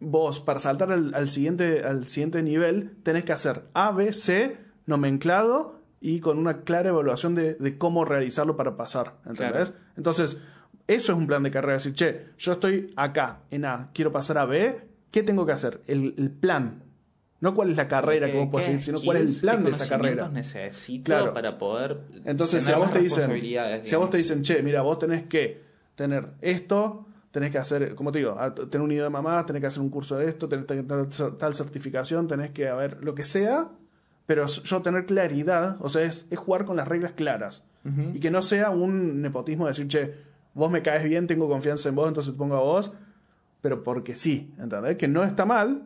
vos para saltar al, al siguiente, al siguiente nivel tenés que hacer A, B, C nomenclado y con una clara evaluación de, de cómo realizarlo para pasar. ¿Entendés? Claro. Entonces, eso es un plan de carrera. Decir, che, yo estoy acá, en A, quiero pasar a B, ¿qué tengo que hacer? El, el plan. No cuál es la carrera que ¿Qué- vos podés seguir, sino cuál es el plan de esa carrera. necesito Claro. para poder Entonces, si a vos te dicen, si a vos te dicen, che, mira, vos tenés que tener esto, tenés que hacer, como te digo, tener un idioma más, tenés que hacer un curso de esto, tenés que tener tal certificación, tenés que haber lo que sea, pero yo tener claridad, o sea, es, es jugar con las reglas claras. Y que no sea un nepotismo de decir, che, vos me caes bien, tengo confianza en vos, entonces te pongo a vos, pero porque sí, ¿entendés? Que no está mal,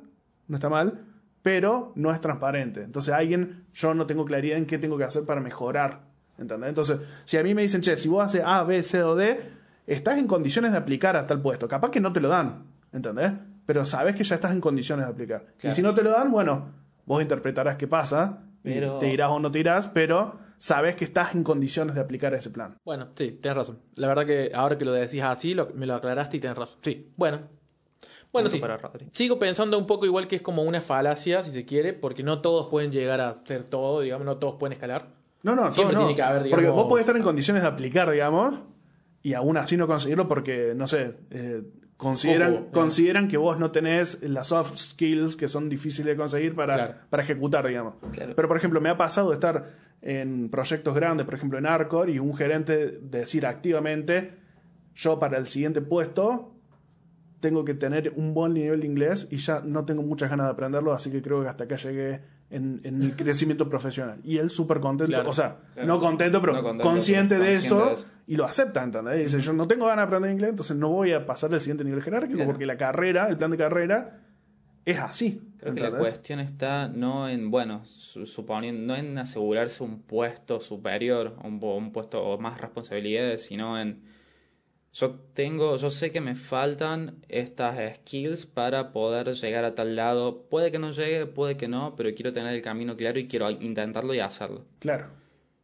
no está mal, pero no es transparente. Entonces alguien, yo no tengo claridad en qué tengo que hacer para mejorar, ¿entendés? Entonces, si a mí me dicen, che, si vos haces A, B, C o D, estás en condiciones de aplicar a tal puesto. Capaz que no te lo dan, ¿entendés? Pero sabes que ya estás en condiciones de aplicar. Y si no te lo dan, bueno, vos interpretarás qué pasa, Pero- te irás o no te irás, pero sabes que estás en condiciones de aplicar ese plan. Bueno, sí, tienes razón. La verdad que ahora que lo decís así, lo- me lo aclaraste y tienes razón. Sí, bueno. Bueno, sí. para. Sigo pensando un poco igual que es como una falacia, si se quiere, porque no todos pueden llegar a ser todo, digamos, no todos pueden escalar. No, no, Siempre no. tiene que haber, Porque digamos- vos podés estar en condiciones de aplicar, digamos, y aún así no conseguirlo porque, no sé, eh, consideran, Ojo, consideran que vos no tenés las soft skills que son difíciles de conseguir para, Claro. para ejecutar, digamos. Claro. Pero, por ejemplo, me ha pasado de estar en proyectos grandes, por ejemplo, en Arcor, y un gerente decir activamente, yo para el siguiente puesto tengo que tener un buen nivel de inglés y ya no tengo muchas ganas de aprenderlo, así que creo que hasta acá llegué en, en el crecimiento profesional. Y él súper contento, Claro. o sea, Claro. no contento, pero No contento, consciente, de, consciente eso, de eso. y lo acepta, ¿entendés? Y dice, yo no tengo ganas de aprender inglés, entonces no voy a pasar al siguiente nivel jerárquico Claro. porque la carrera, el plan de carrera, es así. Creo que la cuestión está no en, bueno, su- suponiendo, no en asegurarse un puesto superior, un, un puesto o más responsabilidades, sino en yo tengo, yo sé que me faltan estas skills para poder llegar a tal lado. Puede que no llegue, puede que no, pero quiero tener el camino claro y quiero intentarlo y hacerlo. Claro.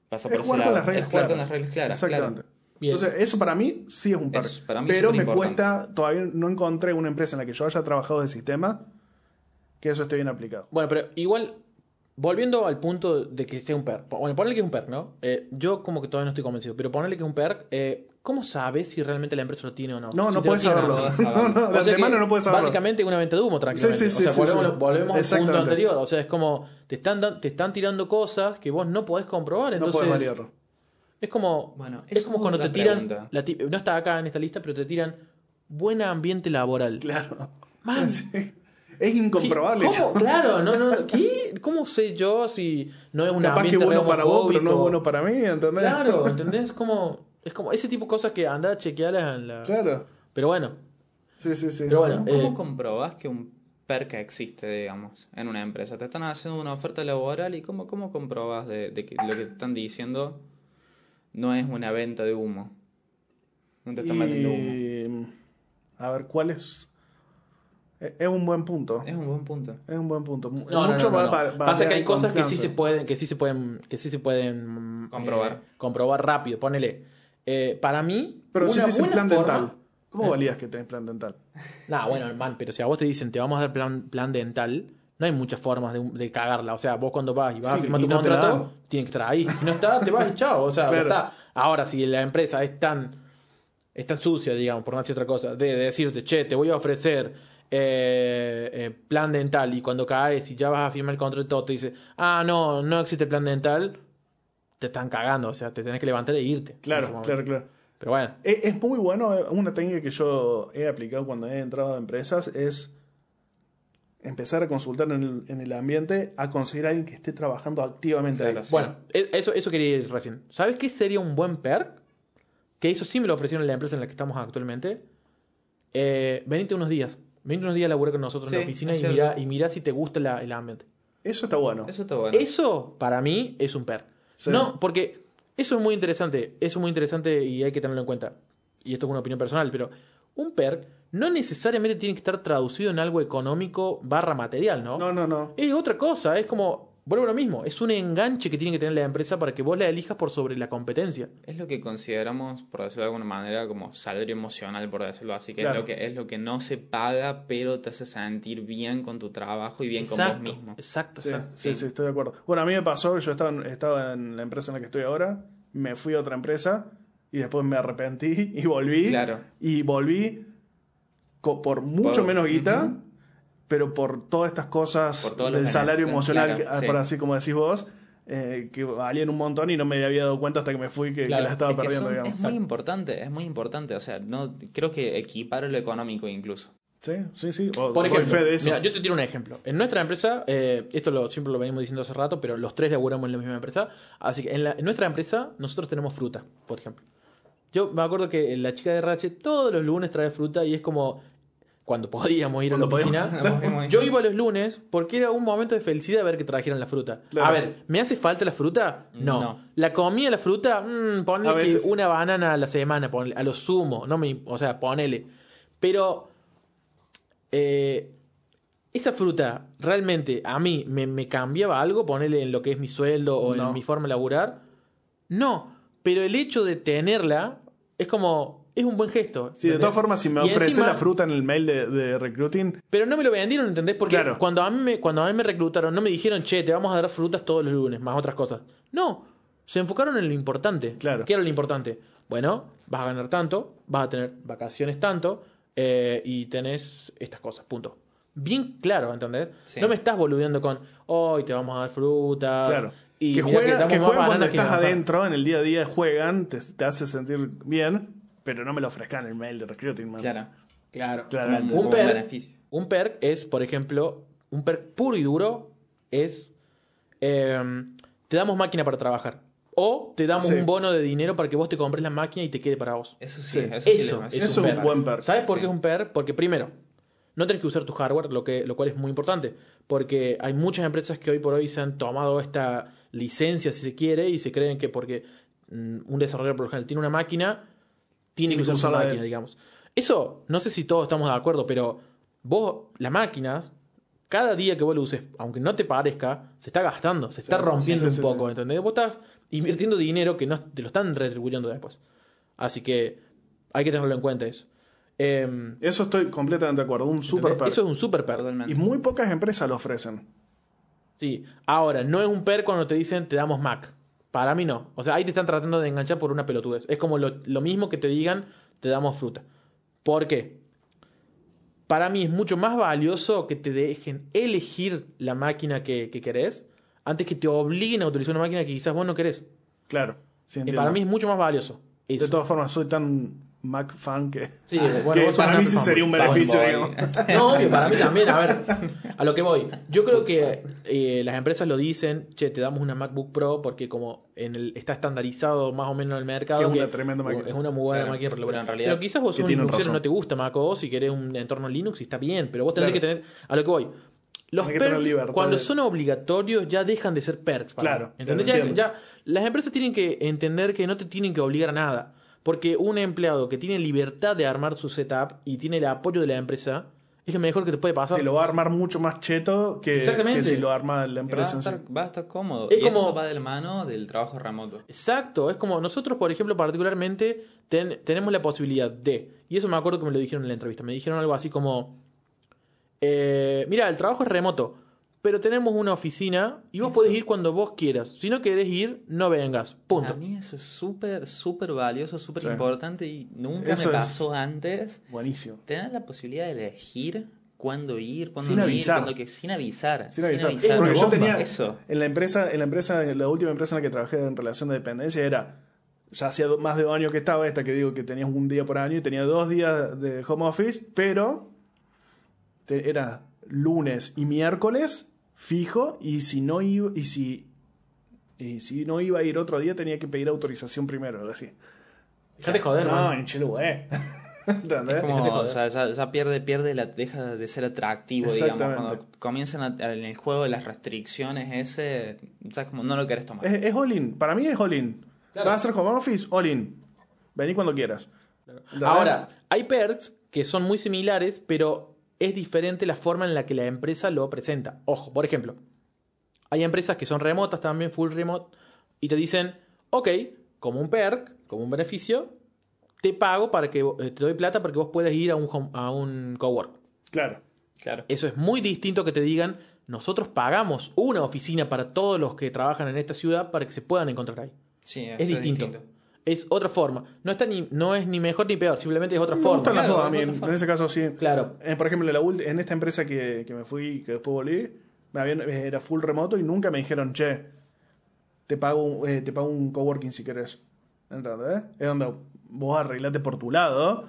Pasa Es por ese jugar con lado. las reglas es jugar claras. con las reglas claras, Exactamente. claro. Bien. Entonces, eso para mí sí es un perk. Es- para mí es pero me cuesta, todavía no encontré una empresa en la que yo haya trabajado de sistema que eso esté bien aplicado. Bueno, pero igual, volviendo al punto de que sea un perk. Bueno, ponle que es un perk, ¿no? Eh, yo como que todavía no estoy convencido, pero ponerle que es un perk, eh, ¿cómo sabes si realmente la empresa lo tiene o no? No, Si no puedes saberlo. no. (laughs) No, de O sea que antemano no puedes saberlo. Básicamente es una venta de humo, tranquilamente. Sí, sí, o sea, sí, sí, volvemos, sí. volvemos al punto anterior. O sea, es como te están, te están tirando cosas que vos no podés comprobar. No puedes variarlo. es como, Bueno, es como cuando te tiran, la no está acá en esta lista, pero te tiran buen ambiente laboral. Claro. Man. (laughs) Sí. Es incomprobable. ¿Cómo? Claro, no, no, (laughs) ¿qué? ¿Cómo sé yo si no es un Capaz que ambiente bueno para vos, pero no es bueno para mí, ¿entendés? Claro, ¿entendés? Como, es como ese tipo de cosas que anda a chequearlas en la... Claro. Pero bueno, Sí, sí, sí. pero bueno. ¿Cómo, eh, comprobás que un perk existe, digamos, en una empresa? Te están haciendo una oferta laboral y ¿cómo, cómo comprobás de, de que lo que te están diciendo no es una venta de humo? No te están vendiendo humo. A ver, ¿cuál es? Es es un buen punto. Es un buen punto. Es un buen punto. no, Mucho no, no, va- no. va- va Pasa que hay cosas que sí se pueden, que sí se pueden, que sí se pueden Comprobar. eh, comprobar rápido. Ponele. Eh, para mí, Pero si te dicen plan forma- dental, ¿cómo ¿Eh? valías que tenés plan dental? (laughs) Nah, bueno, man, pero si a vos te dicen te vamos a dar plan, plan dental, no hay muchas formas de, de cagarla. O sea, vos cuando vas y vas a firmar tu no contrato, dan. tiene que estar ahí. Si no está, te vas y chao. O sea, (laughs) Claro. está. Ahora, si la empresa es tan, es tan sucia, digamos, por no decir otra cosa, de, de decirte, che, te voy a ofrecer eh, eh, plan dental y cuando caes y ya vas a firmar el contrato, te dice, ah, no, no existe plan dental, te están cagando. O sea, te tenés que levantar e irte. Claro, claro, claro. Pero bueno. Es, es muy bueno, eh, una técnica que yo he aplicado cuando he entrado a empresas es empezar a consultar en el, en el ambiente a conseguir a alguien que esté trabajando activamente ahí. Claro, sí. Bueno, e- eso, eso quería ir recién. ¿Sabes qué sería un buen perk? Que eso sí me lo ofrecieron en la empresa en la que estamos actualmente. Eh, venite unos días. Venite unos días a laburar con nosotros en la oficina y mirá, y mirá si te gusta la- el ambiente. Eso está bueno. Eso está bueno. Eso, para mí, es un perk. Sí. No, porque eso es muy interesante. Eso es muy interesante y hay que tenerlo en cuenta. Y esto es una opinión personal, pero un perk no necesariamente tiene que estar traducido en algo económico barra material, ¿no? No, no, no. Es otra cosa, es como vuelvo a lo mismo, es un enganche que tiene que tener la empresa para que vos la elijas por sobre la competencia. Es lo que consideramos, por decirlo de alguna manera, como salario emocional, por decirlo así, que, Claro. es, lo que es lo que no se paga, pero te hace sentir bien con tu trabajo y bien con vos mismo. exacto, Sí, exacto. sí, sí, estoy de acuerdo. Bueno, a mí me pasó, yo estaba, en- estaba en la empresa en la que estoy ahora, me fui a otra empresa y después me arrepentí (laughs) y volví. Claro. Y volví por mucho Por- menos guita, pero por todas estas cosas del salario emocional, claro, sí. por así como decís vos, eh, que valían un montón y no me había dado cuenta hasta que me fui que, que Claro, las estaba Es que perdiendo, son- digamos. es muy importante, es muy importante. O sea, no creo que equiparo lo económico incluso. Sí, sí, sí. O- Por ejemplo, fe de eso. mira, yo te tiro un ejemplo. En nuestra empresa, eh, esto lo, siempre lo venimos diciendo hace rato, pero los tres laburamos en la misma empresa. Así que en, la- en nuestra empresa, nosotros tenemos fruta, por ejemplo. Yo me acuerdo que la chica de Ratchet todos los lunes trae fruta y es como cuando podíamos ir a la podíamos. (laughs) yo iba los lunes porque era un momento de felicidad ver que trajeran la fruta. Claro. A ver, ¿me hace falta la fruta? No. No. La comida, la fruta, mmm, ponele que veces. una banana a la semana, ponele, a lo sumo, no me, o sea, ponele. Pero eh, esa fruta realmente a mí me, me cambiaba algo, ponerle en lo que es mi sueldo o No. en mi forma de laburar. No, pero el hecho de tenerla es como, es un buen gesto. Sí, de todas formas, si me Y ofrece encima- la fruta en el mail de, de recruiting, Pero no me lo vendieron, ¿entendés? Porque Claro. cuando, a mí me, cuando a mí me reclutaron, no me dijeron, che, te vamos a dar frutas todos los lunes, más otras cosas. No, se enfocaron en lo importante. Claro. ¿Qué era lo importante? Bueno, vas a ganar tanto, vas a tener vacaciones tanto, eh, y tenés estas cosas, punto. Bien claro, ¿entendés? Sí. No me estás boludeando con, hoy te vamos a dar frutas. claro. Y que juega- que más juegan cuando que estás manzanas". adentro, en el día a día juegan, te, te hace sentir bien, pero no me lo ofrezcan en el mail de recruiting, man. Claro. Claro. Claramente. Como Un un perk, beneficio. un perk es, por ejemplo, un perk puro y duro es eh, te damos máquina para trabajar. O te damos Sí. un bono de dinero para que vos te compres la máquina y te quede para vos. Eso Sí. sí, eso, sí Eso es, Eso un, es un perk. buen perk. ¿Sabes por qué es un perk? Porque primero, no tenés que usar tu hardware, lo, que, lo cual es muy importante. Porque hay muchas empresas que hoy por hoy se han tomado esta licencia, si se quiere, y se creen que porque mm, un desarrollador por lo general tiene una máquina, tiene que usar su máquina, él. digamos. Eso, no sé si todos estamos de acuerdo, pero vos, las máquinas, cada día que vos lo uses, aunque no te parezca, se está gastando, se está Sí, rompiendo sí, sí, un sí. poco, ¿entendés? Vos estás invirtiendo dinero que no te lo están retribuyendo después. Así que hay que tenerlo en cuenta eso. Em, Eso estoy completamente de acuerdo. Un super perk. eso es un super perk. Totalmente. Y muy pocas empresas lo ofrecen. Sí. Ahora, no es un perk cuando te dicen te damos Mac. Para mí no. O sea, ahí te están tratando de enganchar por una pelotudez. Es como lo, lo mismo que te digan te damos fruta. ¿Por qué? Para mí es mucho más valioso que te dejen elegir la máquina que, que querés antes que te obliguen a utilizar una máquina que quizás vos no querés. Claro. Sí, entiendo. para mí es mucho más valioso. Eso. De todas formas, soy tan Mac fan que, Sí, bueno, que para mí sí sería un beneficio, digamos. (laughs) No, obvio, para mí también. A ver, a lo que voy. Yo creo que eh, las empresas lo dicen, che, te damos una MacBook Pro porque como en el, está estandarizado más o menos en el mercado. Que es una tremenda máquina. Es una muy buena Claro, máquina. pero en realidad pero quizás vos un Linuxero no te gusta Mac OS y querés un entorno Linux y está bien, pero vos Claro. que tener... A lo que voy. Los perks, cuando son obligatorios, ya dejan de ser perks. para Claro, mí, ¿entendés? claro, Ya- ya, las empresas tienen que entender que no te tienen que obligar a nada. Porque un empleado que tiene libertad de armar su setup y tiene el apoyo de la empresa, es lo mejor que te puede pasar. Si lo va a armar mucho más cheto que, Exactamente. que si lo arma la Que Va a, empresa en sí. estar, va a estar cómodo. Es y como- eso va de la mano del trabajo remoto. Exacto, es como nosotros, por ejemplo, particularmente ten- tenemos la posibilidad de, y eso me acuerdo que me lo dijeron en la entrevista, me dijeron algo así como, eh, mira, el trabajo es remoto, pero tenemos una oficina y vos Eso. podés ir cuando vos quieras. Si no querés ir, no vengas. Punto. A mí eso es súper, súper valioso, súper Sí. importante y nunca Eso me pasó antes. Buenísimo. Tener la posibilidad de elegir cuándo ir, cuándo Sin no avisar. ir, cuándo que, sin avisar. Sin avisar. Es una Porque yo tenía Eso. en la empresa, en la empresa, en la última empresa en la que trabajé en relación de dependencia era ya hacía más de dos años que estaba esta que digo que tenías un día por año y tenía dos días de home office, pero te- era lunes y miércoles fijo y si no iba y si y si no iba a ir otro día tenía que pedir autorización primero, algo así. Dejate joder, no, man. en chelo, güey. (laughs) ¿Entendés? Es como, o sea, ya, ya pierde, pierde la, deja de ser atractivo, digamos. Cuando comienzan a- en el juego de las restricciones ese, ya como no lo querés tomar. Es, es all in. Para mí es all in. Claro. ¿Vas a hacer home office? All in. Vení cuando quieras. Ahora, hay perks que son muy similares, pero es diferente la forma en la que la empresa lo presenta. Ojo, por ejemplo, Hay empresas que son remotas también, full remote, y te dicen, ok, como un perk, como un beneficio, te pago para que eh, te doy plata para que vos puedas ir a un, home- a un cowork. Claro. Claro. Eso es muy distinto que te digan, nosotros pagamos una oficina para todos los que trabajan en esta ciudad para que se puedan encontrar ahí. Sí, eso Es distinto. Es otra forma. No, está ni, no es ni mejor ni peor, simplemente es otra Me forma. gustan las Claro, dos a mí. En, ese caso sí. Claro. Eh, por ejemplo, la en esta empresa que, que me fui, que después volví, me habían- era full remoto y nunca me dijeron, che, te pago, un- eh, te pago un coworking si querés. ¿Entendés? Es donde vos arreglate por tu lado,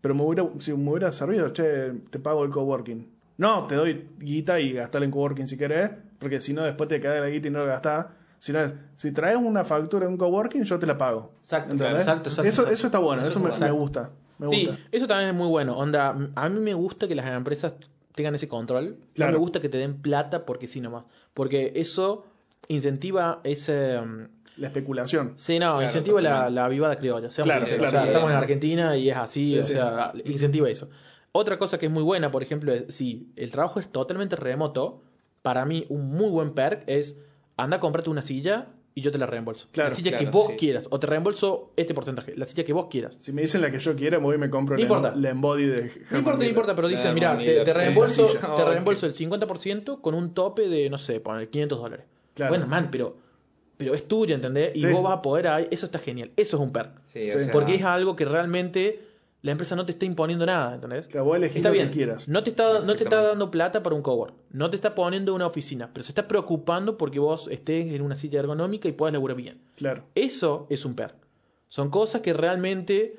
pero me hubiera, si me hubiera servido, che, te pago el coworking. No, te doy guita y gastala en coworking si querés, porque si no después te queda la guita y no la gastás. Si, no es- si traes una factura de un coworking, yo te la pago. Exacto, exacto, exacto, Eso, exacto. eso está bueno, Eso eso, me, gusta. Me Sí, gusta. eso también es muy bueno. Onda, a mí me gusta que las empresas tengan ese control. Claro. No me gusta que te den plata porque sí nomás. Porque eso incentiva ese... mm, La especulación. Sí, no, Claro, incentiva la, la vivada criolla. seamos Claro, sinceros. claro. O sea, estamos en Argentina y es así, Sí, o sí. sea, incentiva eso. Otra cosa que es muy buena, por ejemplo, es si el trabajo es totalmente remoto, para mí un muy buen perk es anda a comprarte una silla y yo te la reembolso. Claro, la silla que vos sí. quieras, o te reembolso este porcentaje, la silla que vos quieras. Si me dicen la que yo quiera, voy y me compro No la, importa. la embody de No importa, no importa, pero dicen, mira, te, reembolso, te reembolso el 50% con un tope de, no sé, poner 500 dólares. Claro. Bueno, man, pero, pero es tuyo, ¿entendés? Y Sí. vos vas a poder ahí, eso está genial, eso es un perk. Sí, o Sí. sea, Porque es algo que realmente la empresa no te está imponiendo nada, ¿entendés? Que vos elegís Está lo que quieras. no te, está, no te está dando plata para un cowork, no te está poniendo una oficina, pero se está preocupando porque vos estés en una silla ergonómica y puedas laburar bien. Claro. Eso es un perk. Son cosas que realmente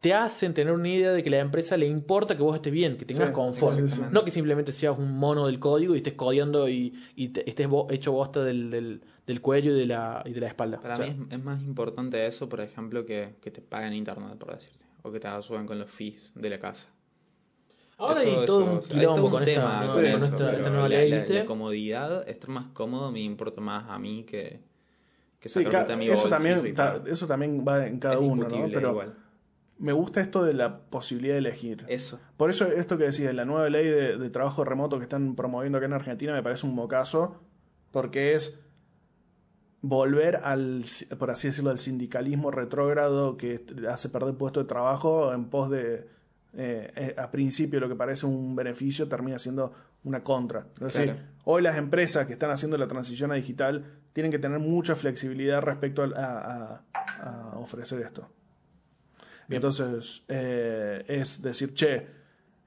te hacen tener una idea de que a la empresa le importa que vos estés bien, que tengas Sí, confort. No que simplemente seas un mono del código y estés codeando y, y te- estés bo- hecho bosta del, del- del cuello y de la, y de la espalda. Para O sea, mí es, es más importante eso, por ejemplo, que, que te paguen internet, por decirte. O que te ayuden con los fees de la casa. Ahora Eso- hay todo eso- un quilombo con, esta, tema nueva- ley, la- ¿viste? la comodidad, estar más cómodo me importa más a mí que, que Sí, sacar de mi eso, bolsillo también, ta- eso también va en cada Es uno, ¿no? Pero igual. me gusta esto de la posibilidad de elegir. Eso. Por eso esto que decís, la nueva ley de, de trabajo remoto que están promoviendo acá en Argentina me parece un mocazo, porque es volver al, por así decirlo, al sindicalismo retrógrado que hace perder puesto de trabajo en pos de, eh, eh, a principio lo que parece un beneficio termina siendo una contra. Es decir, hoy las empresas que están haciendo la transición a digital tienen que tener mucha flexibilidad respecto a, a- a ofrecer esto. Bien. Entonces, eh, es decir, che,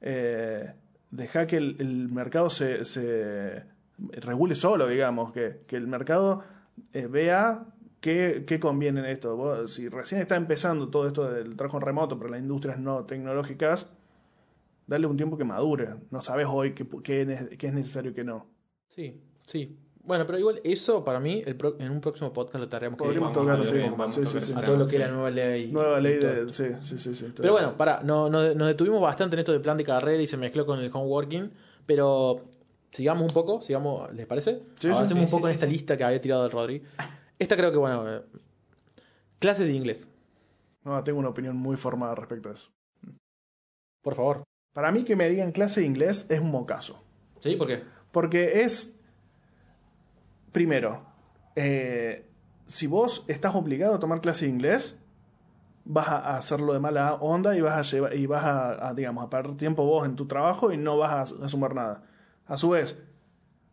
eh, deja que el, el mercado se, se regule solo, digamos, que, que el mercado eh, vea qué, qué conviene en esto. Vos, si recién está empezando todo esto del trabajo remoto para las industrias no tecnológicas, dale un tiempo que madure. No sabes hoy qué, qué es- qué es necesario y qué no. Sí, sí. Bueno, pero igual eso para mí el pro- en un próximo podcast lo tendremos que Podríamos tocarlo, sí. a Sí, sí, tocar sí. ese a todo lo que es la nueva ley. Nueva ley de... Sí, sí, sí. sí Pero bueno, para, no, no- nos detuvimos bastante en esto del plan de carrera y se mezcló con el homeworking, pero sigamos un poco, sigamos, ¿les parece? sí, Avancemos sí, un sí, poco en esta lista que había tirado el Rodri. Esta creo que, bueno, eh, clases de inglés, No, tengo una opinión muy formada respecto a eso. por favor. Para mí que me digan clase de inglés es un mocazo. ¿Sí? ¿Por qué? Porque es, primero, eh, si vos estás obligado a tomar clase de inglés, vas a hacerlo de mala onda y vas a llevar, y vas a, a, digamos, a perder tiempo vos en tu trabajo y no vas a, a sumar nada. A su vez,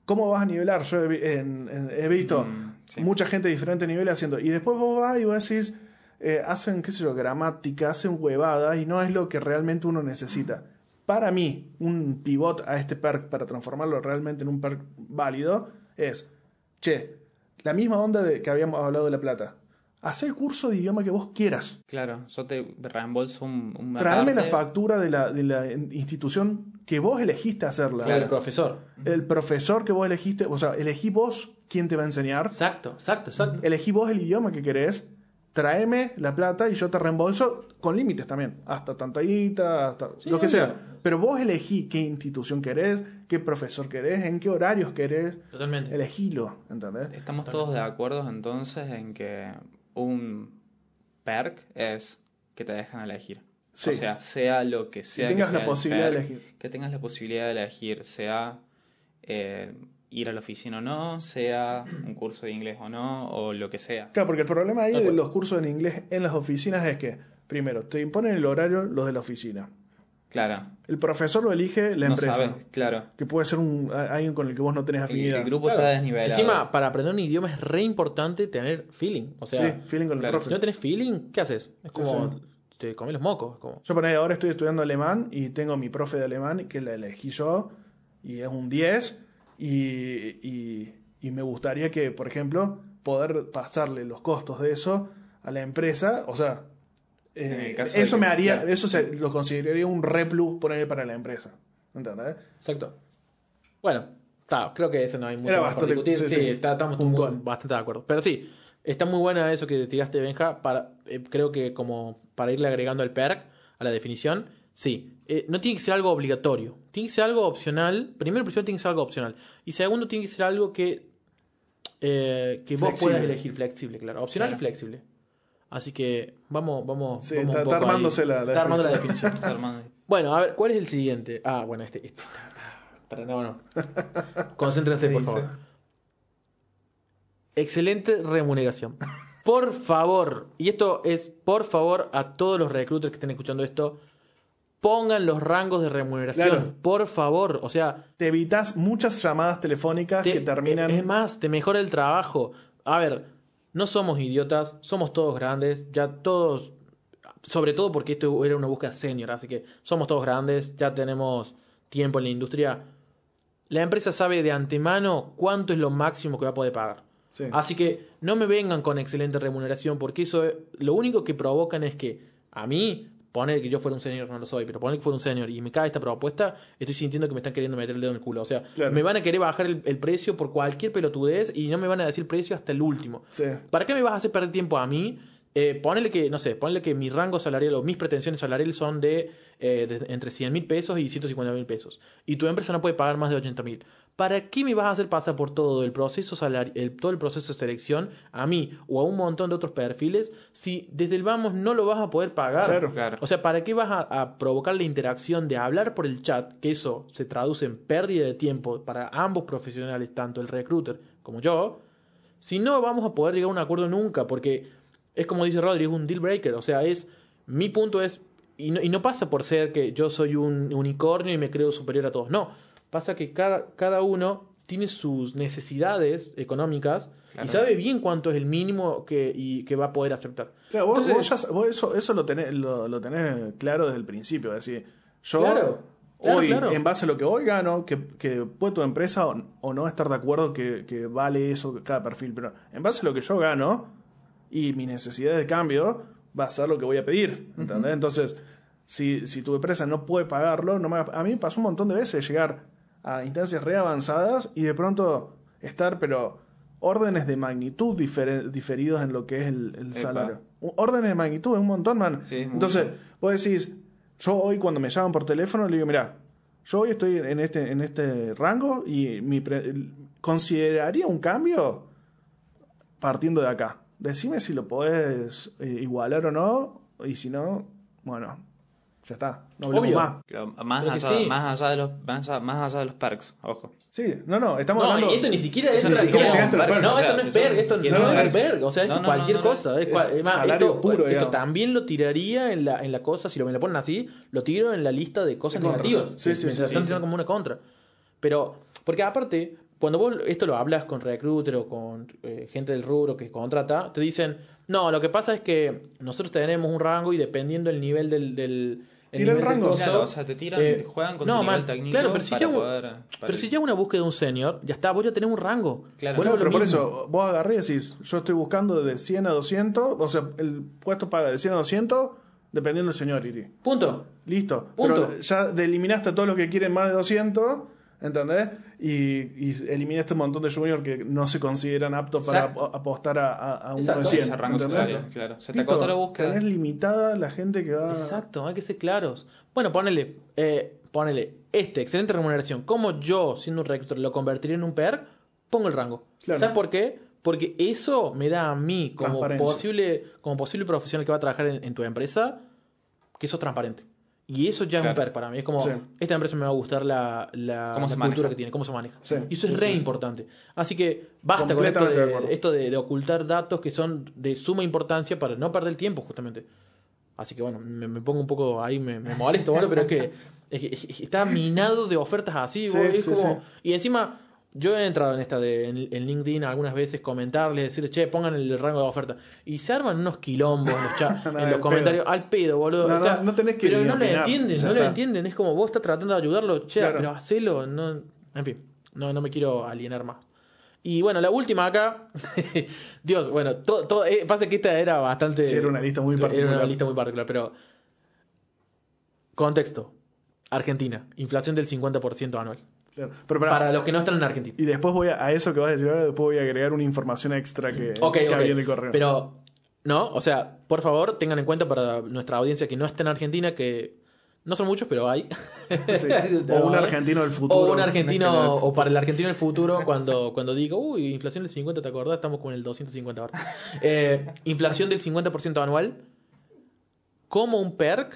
¿cómo vas a nivelar? Yo he, en- en- he visto Mm, sí. mucha gente de diferentes niveles haciendo. Y después vos vas y vos decís, eh, hacen, qué sé yo, gramática, hacen huevadas y no es lo que realmente uno necesita. Para mí, un pivot a este perk para transformarlo realmente en un perk válido es, che, la misma onda de que habíamos hablado de La Plata. Haz el curso de idioma que vos quieras. Claro, yo te reembolso un, un Traeme la factura de la, de la institución que vos elegiste hacerla. Claro, el profesor. El profesor que vos elegiste, o sea, elegí vos quién te va a enseñar. Exacto, exacto, exacto. Elegí vos el idioma que querés, tráeme la plata y yo te reembolso con límites también, hasta tanta guita, hasta Sí, lo que sea. Pero vos elegí qué institución querés, qué profesor querés, en qué horarios querés, Totalmente. elegilo, ¿entendés? Estamos todos de acuerdo entonces en que un perk es que te dejan elegir. Sí. O sea, sea lo que sea. tengas que la sea posibilidad de elegir. Que tengas la posibilidad de elegir, sea eh, ir a la oficina o no, sea un curso de inglés o no, o lo que sea. Claro, porque el problema ahí De los cursos en inglés en las oficinas es que, primero, te imponen el horario los de la oficina. Claro. El profesor lo elige la no empresa. sabes, claro. Que puede ser un, alguien con el que vos no tenés afinidad. el grupo Claro. está desnivelado. Encima, para aprender un idioma es re importante tener feeling. O sea, sí, feeling con el claro. profe. si no tenés feeling, ¿qué haces? Es como, sí. te comes los mocos. como- Yo por ahí ahora estoy estudiando alemán y tengo mi profe de alemán que la elegí yo y es un 10 y, y- y me gustaría que, por ejemplo, poder pasarle los costos de eso a la empresa, o sea, eh, eso que- me haría, claro. eso se- lo consideraría un re plus poner para la empresa. ¿Entendés? Exacto. Bueno, está, creo que eso no hay mucho Era más por bastante- discutir. sí, Sí, sí, está- estamos muy- bastante de acuerdo. Pero sí, está muy buena eso que tiraste, Benja. Para, eh, creo que como para irle agregando el perk a la definición, sí. Eh, no tiene que ser algo obligatorio. Tiene que ser algo opcional. Primero, primero tiene que ser algo opcional. Y segundo, tiene que ser algo que, eh, que vos puedas elegir. Flexible, claro. Opcional Claro. y flexible. Así que vamos, vamos. Sí, vamos está- un poco está armándose ahí. la- la Está armando la definición. (laughs) Está armando- Bueno, a ver, ¿cuál es el siguiente? Ah, bueno, este. este. (laughs) Para, no, no. (laughs) Concéntrense, por favor. Excelente remuneración. Por favor, y esto es por favor a todos los recruiters que estén escuchando esto, pongan los rangos de remuneración. Claro. Por favor, o sea, Te evitas muchas llamadas telefónicas te- que terminan... Es más, te mejora el trabajo. A ver, no somos idiotas, somos todos grandes, ya todos, sobre todo porque esto era una búsqueda senior, así que somos todos grandes, ya tenemos tiempo en la industria. La empresa sabe de antemano cuánto es lo máximo que va a poder pagar. Sí. Así que no me vengan con excelente remuneración, porque eso lo único que provocan es que a mí, poner que yo fuera un senior, no lo soy, pero poner que fuera un senior y me cae esta propuesta, estoy sintiendo que me están queriendo meter el dedo en el culo. O sea, Claro. me van a querer bajar el, el precio por cualquier pelotudez y no me van a decir precio hasta el último. Sí. ¿Para qué me vas a hacer perder tiempo a mí? Eh, ponele que, no sé, ponele que mi rango salarial o mis pretensiones salariales son de, eh, de entre 100 mil pesos y 150 mil pesos. Y tu empresa no puede pagar más de 80 mil. ¿Para qué me vas a hacer pasar por todo el proceso salari- el, todo el proceso de selección a mí o a un montón de otros perfiles si desde el vamos no lo vas a poder pagar? Claro. Claro. O sea, ¿para qué vas a, a provocar la interacción de hablar por el chat? Que eso se traduce en pérdida de tiempo para ambos profesionales, tanto el recruiter como yo. Si no vamos a poder llegar a un acuerdo nunca, porque es como dice Rodri, es un deal breaker. O sea, es. Mi punto es. Y no, y no pasa por ser que yo soy un unicornio y me creo superior a todos. No. Pasa que cada, cada uno tiene sus necesidades económicas Claro. y sabe bien cuánto es el mínimo que, y, que va a poder aceptar. Claro, vos, Entonces- vos ya- vos eso, eso lo, tenés, lo, lo tenés claro desde el principio. Es decir, yo Claro, claro, hoy, claro. en base a lo que hoy gano, que, que puede tu empresa o, o no estar de acuerdo que, que vale eso cada perfil, pero en base a lo que yo gano y mi necesidad de cambio, va a ser lo que voy a pedir. ¿entendés? Entonces, si, si tu empresa no puede pagarlo, no me, a mí me pasó un montón de veces llegar a instancias re avanzadas y de pronto estar, pero órdenes de magnitud difere- diferidos en lo que es el, salario. Órdenes de magnitud, es un montón, man. Sí, Entonces, vos decís, yo hoy cuando me llaman por teléfono le digo, mira, yo hoy estoy en este, en este rango y mi pre- consideraría un cambio partiendo de acá. Decime si lo podés eh, igualar o no, y si no, bueno, ya está, no hablemos Obvio. más. Más, Pero que allá, sí. más, allá de los, más, allá, más allá de los perks, ojo. Sí, no, no, estamos No, hablando... y esto ni siquiera es ni siquiera llegaste perks. No, esto no es perk, esto no es perk, o sea, esto No, es no, cualquier no, no. cosa. Es, Es más, salario esto, puro, esto también lo tiraría en la, en la cosa, si lo me lo ponen así, lo tiro en la lista de cosas De negativas. Sí, sí, sí, lo sí, están tirando como una contra. Pero, porque aparte, cuando vos esto lo hablas con recruiter o con eh, gente del rubro que contrata, te dicen, no, lo que pasa es que nosotros tenemos un rango y dependiendo del nivel del... del Tira el del rango. Claro, o sea, te tiran, eh, te juegan con no, tu nivel man, técnico claro, pero si hago- poder... para Pero si ya una búsqueda de un senior, ya está, vos ya tenés un rango. Claro. Vuelvo a No, lo pero por eso, vos agarré y decís, yo estoy buscando de 100 a 200, o sea, el puesto paga de 100 a 200, dependiendo del seniority. Punto. Listo. Punto. Pero ya eliminaste a todos los que quieren más de 200, ¿entendés? Y, y eliminaste un montón de juniors que no se consideran aptos para ap- apostar a, a, a uno Exacto. de 100. Ese rango ¿entendés? salario, claro. Se te Listo, acota la búsqueda. Tenés limitada la gente que va... Exacto, hay que ser claros. Bueno, ponele, eh, ponele, este, excelente remuneración. ¿Cómo yo, siendo un recruiter, lo convertiría en un perk? Pongo el rango. Claro. ¿Sabes por qué? Porque eso me da a mí, como posible, como posible profesional que va a trabajar en, en tu empresa, que sos transparente. Y eso ya es un perk para mí. Es como, Sí. esta empresa me va a gustar la, la, cultura maneja. que tiene, cómo se maneja. Sí, Y eso sí, es re importante. Así que basta con esto, de esto de, de ocultar datos que son de suma importancia para no perder tiempo, justamente. Así que bueno, me, me pongo un poco ahí, me, me molesto, bueno, pero es que, es que- es que está minado de ofertas así. (laughs) Es como-. Y encima, yo he entrado en esta de en, en LinkedIn algunas veces, comentarles, decirles, che, pongan el rango de oferta. Y se arman unos quilombos en los, cha- (laughs) No, en al los comentarios, al pedo, boludo. No, O sea, no, no tenés que Pero no le entienden, no le entienden. Es como vos estás tratando de ayudarlo, che, Claro. pero hacelo. No, en fin, no, no me quiero alienar más. Y bueno, la última acá. (laughs) Dios, bueno, todo, todo- eh, pasa que esta era bastante. Sí, era una lista muy Era particular. una lista muy particular, pero. Contexto: Argentina, inflación del 50% anual. Pero Para los que no están en Argentina. Y después voy a, a eso que vas a decir ahora, después voy a agregar una información extra que, Ok, que ok. había en el correo. Pero, no, o sea, por favor, tengan en cuenta para nuestra audiencia que no está en Argentina, que no son muchos, pero hay. (laughs) Sí. (laughs) O un argentino del futuro. O un en argentino, o para el argentino del futuro, (laughs) cuando, cuando diga, uy, inflación del 50, ¿te acordás? Estamos con el 250 ahora. Eh, inflación del 50% anual, como un perk,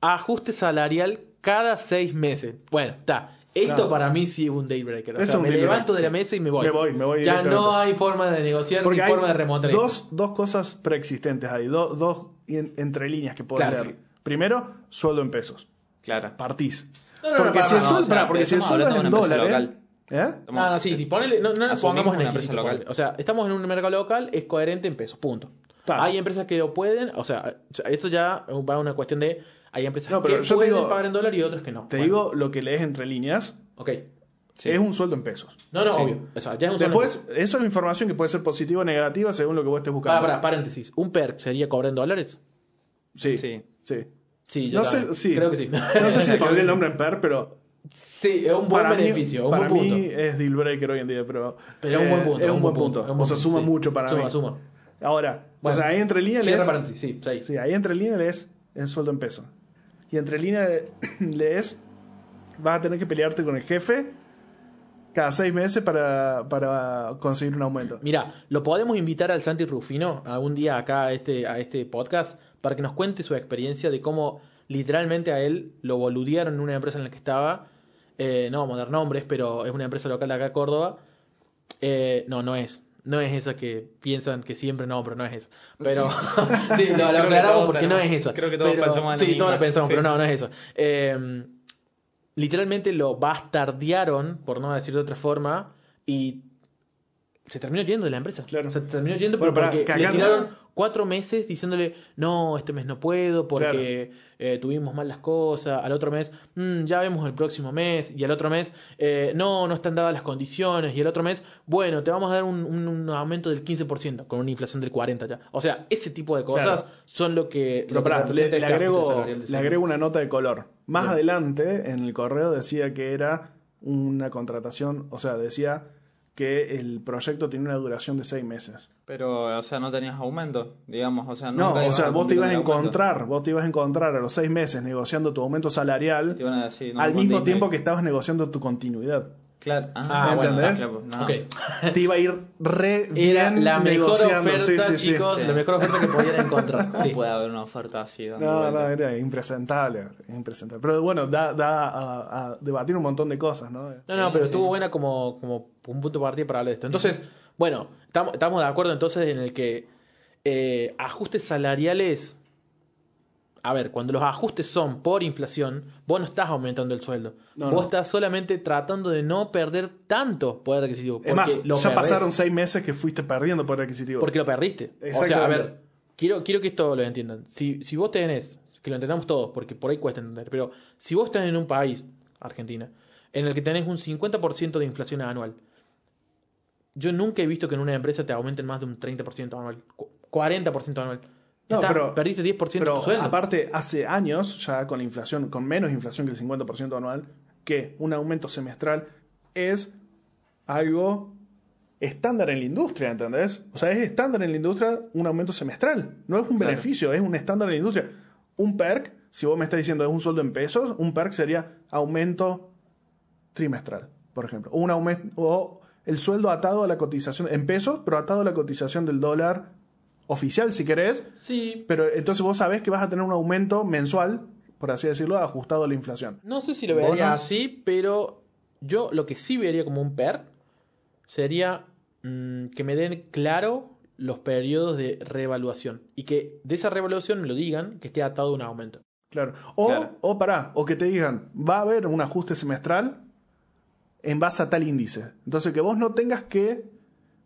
ajuste salarial cada seis meses. Bueno, está. Esto Claro. para mí sí es un daybreaker. O Es sea, un me levanto de la mesa y me voy. Me voy, me voy Ya no hay forma de negociar Porque ni hay forma de remontar dos, dos cosas preexistentes ahí, do- dos en- entre líneas que puedo Claro, leer. sí. Primero, sueldo en pesos. Claro. Partís. No, no, no, porque para, si el sueldo, o sea, pará, porque si el sueldo es en dólares. local. ¿eh? No, no, sí, sí, ponele, no, no pongamos en una explícito, empresa local. O sea, estamos en un mercado local, es coherente en pesos, punto. Hay empresas que lo pueden, o sea, esto ya va a una cuestión de. Hay empresas No, pero que yo te pueden digo- pagar en dólar y otras que no. Te Bueno, digo lo que lees entre líneas. Ok. Sí. Es un sueldo en pesos. No, no, Sí. obvio. O sea, ya es un Después, eso es información que puede ser positiva o negativa según lo que vos estés buscando. Para, para, paréntesis. ¿Un perk sería cobrar en dólares? Sí. Sí. sí. Sí, yo No sé, sí. Creo que sí. No sé si (laughs) le pondría el nombre en PER, pero Sí, es un buen para beneficio, mí, un para buen punto. mí es deal breaker hoy en día, pero, Pero es un eh, buen punto. Es un buen punto. es un O sea, suma punto, sí. mucho para suma, mí. Suma, Ahora, Bueno, o sea, ahí entre líneas Cierra lees, paréntesis, sí, sí. sí, ahí entre líneas lees el sueldo en pesos. Y entre líneas lees (clears throat) vas a tener que pelearte con el jefe cada seis meses para, para conseguir un aumento. Mira, lo podemos invitar al Santi Rufino algún día acá a este, a este podcast para que nos cuente su experiencia de cómo literalmente a él lo boludearon en una empresa en la que estaba. Eh, no vamos a nombres, pero es una empresa local de acá Córdoba. Eh, no, no es. No es esa que piensan que siempre no, pero no es esa. Pero (laughs) sí, lo, lo aclaramos porque no es esa. creo que todos Pero- pensamos Sí, todos lo pensamos, sí. pero no, no es eso. Eh, literalmente lo bastardearon, por no decir de otra forma, y se terminó yendo de la empresa. Claro. Se terminó yendo Bueno, porque que le tiraron cuatro meses diciéndole, no, este mes no puedo porque eh, tuvimos mal las cosas. Al otro mes, "Mm, ya vemos el próximo mes. Y al otro mes, eh, no, no están dadas las condiciones. Y el otro mes, bueno, te vamos a dar un, un- un aumento del 15% con una inflación del 40% ya. O sea, ese tipo de cosas Claro. son lo que... Lo que le, agrego, le agrego una nota de color. Más Bien. adelante, en el correo decía que era una contratación, o sea, decía que el proyecto tenía una duración de seis meses. Pero, o sea, no tenías aumento, digamos. O sea, No, nunca o ibas sea, vos te ibas a aumento. encontrar, vos te ibas a encontrar a los seis meses negociando tu aumento salarial decir, no al mismo tiempo que estabas negociando tu continuidad. Claro. Ah, bueno, está, ¿entendés? claro, no. Ok. (laughs) Te iba a ir re Era bien la mejor negociando. oferta, Sí, sí, sí. chicos, Sí. la mejor oferta que podían encontrar. ¿Cómo (laughs) Sí. puede haber una oferta así? No, no, vueltas? era impresentable, impresentable. Pero bueno, da, da a, a debatir un montón de cosas, ¿no? No, no, Sí, pero sí. estuvo buena como, como un punto de partida para hablar de esto. Entonces, bueno, estamos, estamos de acuerdo entonces en el que eh, ajustes salariales. A ver, cuando los ajustes son por inflación, vos no estás aumentando el sueldo. No, vos no. estás solamente tratando de no perder tanto poder adquisitivo. Es más, ya perdés. pasaron seis meses que fuiste perdiendo poder adquisitivo. Porque lo perdiste. O sea, a ver, quiero, quiero que esto lo entiendan. Si, si vos tenés, que lo entendamos todos, porque por ahí cuesta entender, pero si vos estás en un país, Argentina, en el que tenés un 50% de inflación anual, yo nunca he visto que en una empresa te aumenten más de un 30% anual, cu- 40% anual. No, pero- perdiste 10% de Pero tu sueldo. aparte, hace años, ya con la inflación, con menos inflación que el 50% anual, que un aumento semestral es algo estándar en la industria, ¿entendés? O sea, es estándar en la industria un aumento semestral. No es un Claro. beneficio, es un estándar en la industria. Un perk, si vos me estás diciendo es un sueldo en pesos, un perk sería aumento trimestral, por ejemplo. O, un aumento, o el sueldo atado a la cotización en pesos, pero atado a la cotización del dólar oficial, si querés, Sí, pero entonces vos sabés que vas a tener un aumento mensual por así decirlo, ajustado a la inflación. No sé si lo vería Bonos. así, pero yo lo que sí vería como un PER sería mm, que me den claro los periodos de reevaluación y que de esa reevaluación me lo digan que esté atado a un aumento. Claro. O, Claro. o pará, o que te digan, va a haber un ajuste semestral en base a tal índice. Entonces que vos no tengas que.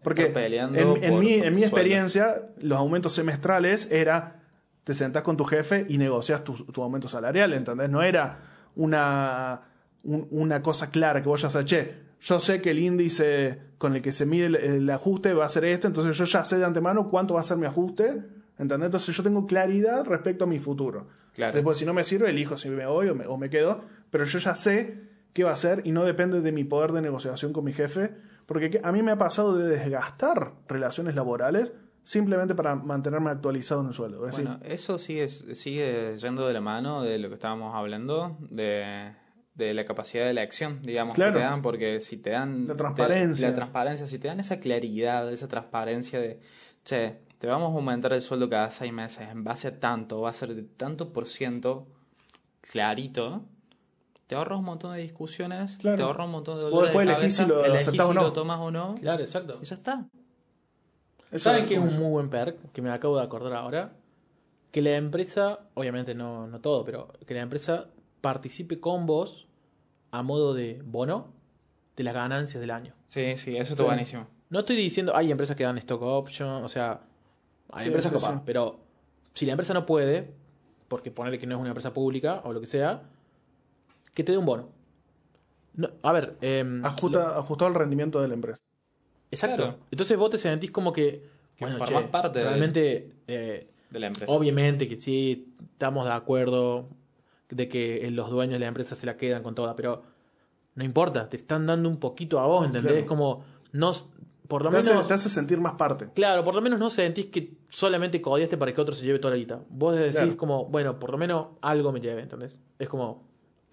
Porque en, en por- mi, por en tu mi sueldo. experiencia, los aumentos semestrales era. Te sentás con tu jefe y negocias tu, tu aumento salarial, ¿entendés? No era una, un- una cosa clara que vos ya sabes, che, yo sé que el índice con el que se mide el, el ajuste va a ser este, entonces yo ya sé de antemano cuánto va a ser mi ajuste, ¿entendés? Entonces yo tengo claridad respecto a mi futuro. Claro. Después, si no me sirve, elijo si me voy o me, o me quedo, pero yo ya sé qué va a ser y no depende de mi poder de negociación con mi jefe, porque que- a mí me ha pasado de desgastar relaciones laborales simplemente para mantenerme actualizado en el sueldo. Es decir, Bueno, eso sigue, sigue yendo de la mano de lo que estábamos hablando, de, de la capacidad de elección, digamos, Claro. que te dan, porque si te dan... La transparencia. te- la transparencia, si te dan esa claridad, esa transparencia de, che, te vamos a aumentar el sueldo cada seis meses en base a tanto, va a ser de tanto por ciento clarito, te ahorras un montón de discusiones, Claro. te ahorras un montón de Vos dolores de después elegís cabeza, si lo elegís o no. lo tomas o no, Claro, exacto. y ya está. eso ¿Saben qué es un muy buen perk? Que me acabo de acordar ahora. Que la empresa, obviamente no, no todo, pero que la empresa participe con vos a modo de bono de las ganancias del año. Sí, sí, eso está Sí. buenísimo. No estoy diciendo, hay empresas que dan stock option, o sea, hay Sí, empresas sí, copadas, sí. pero si la empresa no puede, porque ponerle que no es una empresa pública o lo que sea, que te dé un bono. No, a ver, em, Ajusta- ajustado al rendimiento de la empresa. exacto. Claro. Entonces vos te sentís como que, Que bueno, formás che, parte de- realmente eh, De la empresa. Obviamente que sí, estamos de acuerdo de que los dueños de la empresa se la quedan con toda, pero no importa, te están dando un poquito a vos, ¿entendés? Claro. Como, no, por lo Te hace, menos, te hace sentir más parte. claro, por lo menos no sentís que solamente codiaste para que otro se lleve toda la guita. Vos decís Claro. como, bueno, por lo menos algo me lleve, ¿entendés? Es como,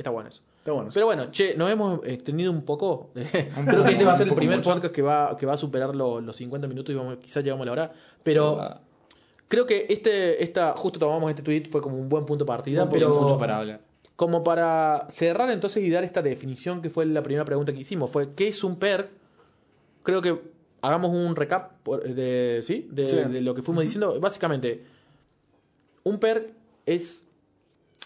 está bueno eso. Está bueno. Pero bueno, che, nos hemos extendido un poco. (laughs) Creo que este va a ser el primer mucho. podcast que va, que va a superar lo- los 50 minutos y vamos, quizás llegamos a la hora. Pero Ah, Creo que este, esta, justo tomamos este tweet, fue como un buen punto de partida, pero mucho para hablar. como para cerrar entonces y dar esta definición que fue la primera pregunta que hicimos, fue ¿qué es un PER? Creo que hagamos un recap por- de, ¿sí? De, Sí. de lo que fuimos diciendo. Básicamente, un PER es,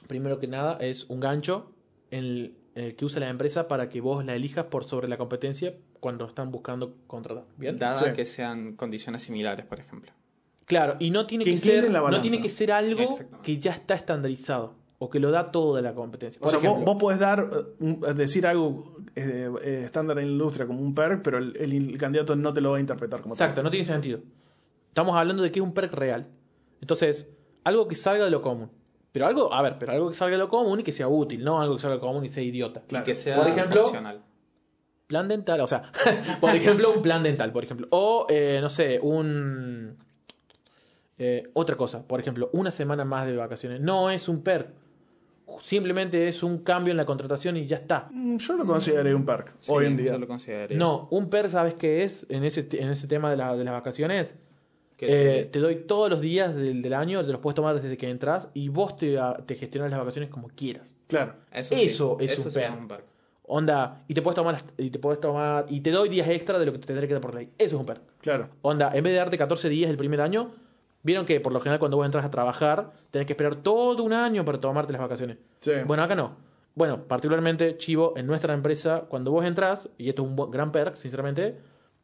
primero que nada, es un gancho el, en el que usa la empresa para que vos la elijas por sobre la competencia cuando están buscando contratar. ¿Bien? Dada Sí. que sean condiciones similares, por ejemplo. Claro, y no tiene Que ser, la no balanza. tiene que ser algo que ya está estandarizado o que lo da todo de la competencia. O sea, vos, ejemplo, vos podés dar, eh, un- decir algo eh, eh, estándar en la industria como un perk, pero el, el candidato no te lo va a interpretar como exacto, no tiene sentido. Estamos hablando de que es un perk real. Entonces, algo que salga de lo común. Pero algo, a ver, pero algo que salga de lo común y que sea útil, no algo que salga de lo común y sea idiota. Y que sea Por ejemplo, opcional. plan dental, o sea, (laughs) por ejemplo, un plan dental, por ejemplo. O, eh, no sé, un... eh, otra cosa, por ejemplo, una semana más de vacaciones. No es un perk. Simplemente es un cambio en la contratación y ya está. Mm, Yo lo consideraría un perk Sí, hoy en día. Yo lo consideraría. No, un PER, ¿sabes qué es? En ese, en ese tema de, la- de las vacaciones. Eh, te- doy todos los días del, del año, te los puedes tomar desde que entras y vos te, te gestionas las vacaciones como quieras. Claro. eso, eso sí, es un sí perk. perk. Onda, y te puedes tomar, las- y te puedes tomar, y te doy días extra de lo que te tendré que dar por ley. Eso es un PER. Claro. Onda, en vez de darte 14 días el primer año, vieron que por lo general cuando vos entras a trabajar, tenés que esperar todo un año para tomarte las vacaciones. Sí. Bueno, acá no. Bueno, particularmente, Chivo, en nuestra empresa, cuando vos entras, y esto es un gran perk, sinceramente,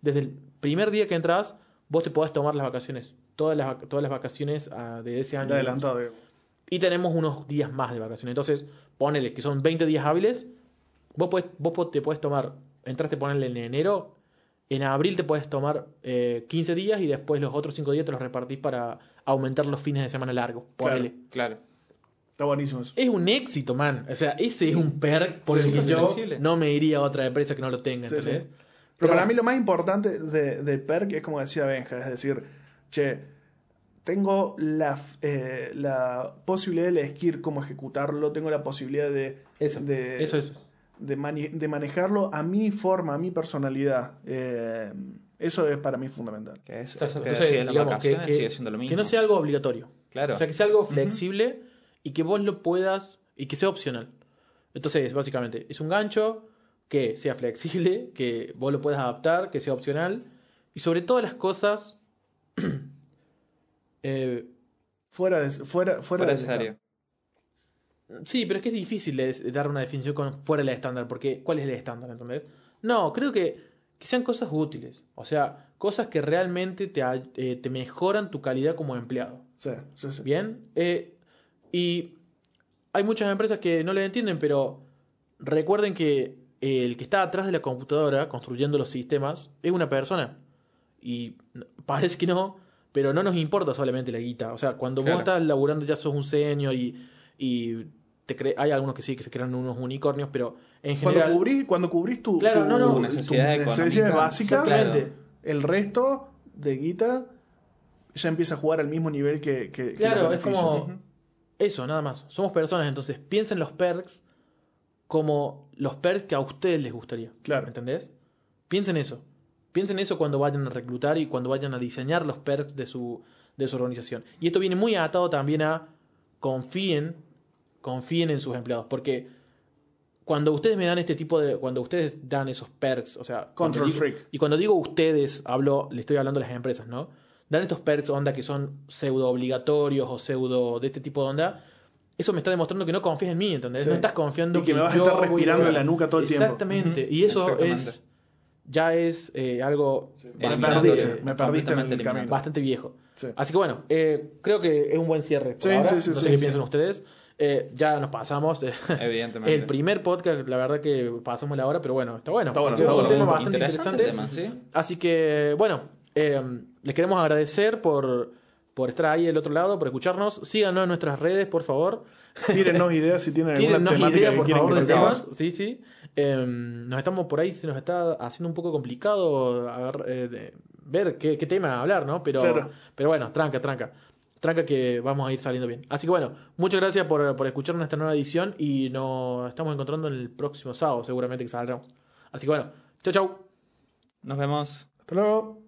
desde el primer día que entras, vos te podés tomar las vacaciones, todas las, todas las vacaciones ah, de ese año. De adelantado. Y tenemos unos días más de vacaciones. Entonces, ponele que son 20 días hábiles, vos, podés, vos po- te puedes tomar, entraste ponele en enero, en abril te puedes tomar eh, 15 días y después los otros 5 días te los repartís para aumentar los fines de semana largos. Ponele. Claro. Está buenísimo eso. Es un éxito, man. O sea, ese es un perk por Sí, el que yo no me iría a otra empresa que no lo tenga, Sí, ¿entendés? sí. Pero- para mí lo más importante de, de perk es como decía Benja, es decir, che, tengo la, eh, la posibilidad de elegir cómo ejecutarlo, tengo la posibilidad de, Eso, de, eso es. de, mani- de manejarlo a mi forma, a mi personalidad. Eh, eso es para mí fundamental. Que es, Exacto. eso que Entonces, decía en las digamos, vacaciones que- sigue siendo lo mismo. Que no sea algo obligatorio. Claro. O sea, que sea algo flexible y que vos lo puedas y que sea opcional. Entonces, básicamente, es un gancho que sea flexible, (laughs) que vos lo puedas adaptar, que sea opcional y sobre todas las cosas... (clears throat) eh, Fuera de, fuera, fuera Fuera del serio. Sí, pero es que es difícil de, dar una definición con fuera del estándar, porque ¿cuál es el estándar? ¿Entendés? No, creo que, que sean cosas útiles. O sea, cosas que realmente te, eh, te mejoran tu calidad como empleado. Sí, sí, sí. ¿Bien? Eh, y hay muchas empresas que no le entienden, pero recuerden que el que está atrás de la computadora construyendo los sistemas es una persona. Y parece que no, pero no nos importa solamente la guita. O sea, cuando Claro. vos estás laburando ya sos un senior y, y te cre- hay algunos que sí, que se crean unos unicornios, pero en Cuando general... cubrís, cuando cubrís tu, Claro, tu- no, no. tu necesidades económicas. básicas, Exactamente. el resto de guita ya empieza a jugar al mismo nivel que, que- Claro, es como eso, nada más. Somos personas, entonces piensen los perks como los perks que a ustedes les gustaría. Claro. ¿Entendés? Piensen eso. Piensen eso cuando vayan a reclutar y cuando vayan a diseñar los perks de su, de su organización. Y esto viene muy atado también a confíen, confíen en sus empleados. Porque cuando ustedes me dan este tipo de. Cuando ustedes dan esos perks, o sea. Control digo- freak. Y cuando digo ustedes, hablo, le estoy hablando a las empresas, ¿no? Dan estos perks onda que son pseudo obligatorios o pseudo de este tipo de onda. Eso me está demostrando que no confías en mí, ¿entendés? Sí. No estás confiando Y que me vas a estar respirando en la nuca todo el tiempo. Exactamente. Y eso Exactamente. es. Ya es eh, algo Me Eliminándote, perdiste, me perdiste en el camino. bastante viejo. Sí. Así que bueno, eh, creo que es un buen cierre. por Sí, ahora. sí, sí, no sé sí, qué sí. piensan ustedes. Eh, ya nos pasamos. Evidentemente. (laughs) El primer podcast, la verdad que pasamos la hora, pero bueno, está bueno. Está bueno, está es un bueno. tema bastante Interesante interesante. tema, ¿sí? Así que, bueno, eh, les queremos agradecer por, por estar ahí del otro lado, por escucharnos. Síganos en nuestras redes, por favor. Tírennos ideas si tienen (laughs) alguna Tírennos temática ideas, que por quieren favor, que de toquemos. temas. Sí, sí. Eh, nos estamos por ahí, se nos está haciendo un poco complicado eh, de- ver qué, qué tema hablar, ¿no? Pero, Claro. pero bueno, tranca, tranca. Tranca que vamos a ir saliendo bien. Así que bueno, muchas gracias por, por escuchar nuestra nueva edición y nos estamos encontrando el próximo sábado, seguramente que saldremos. Así que bueno, chau, chau. Nos vemos. Hasta luego.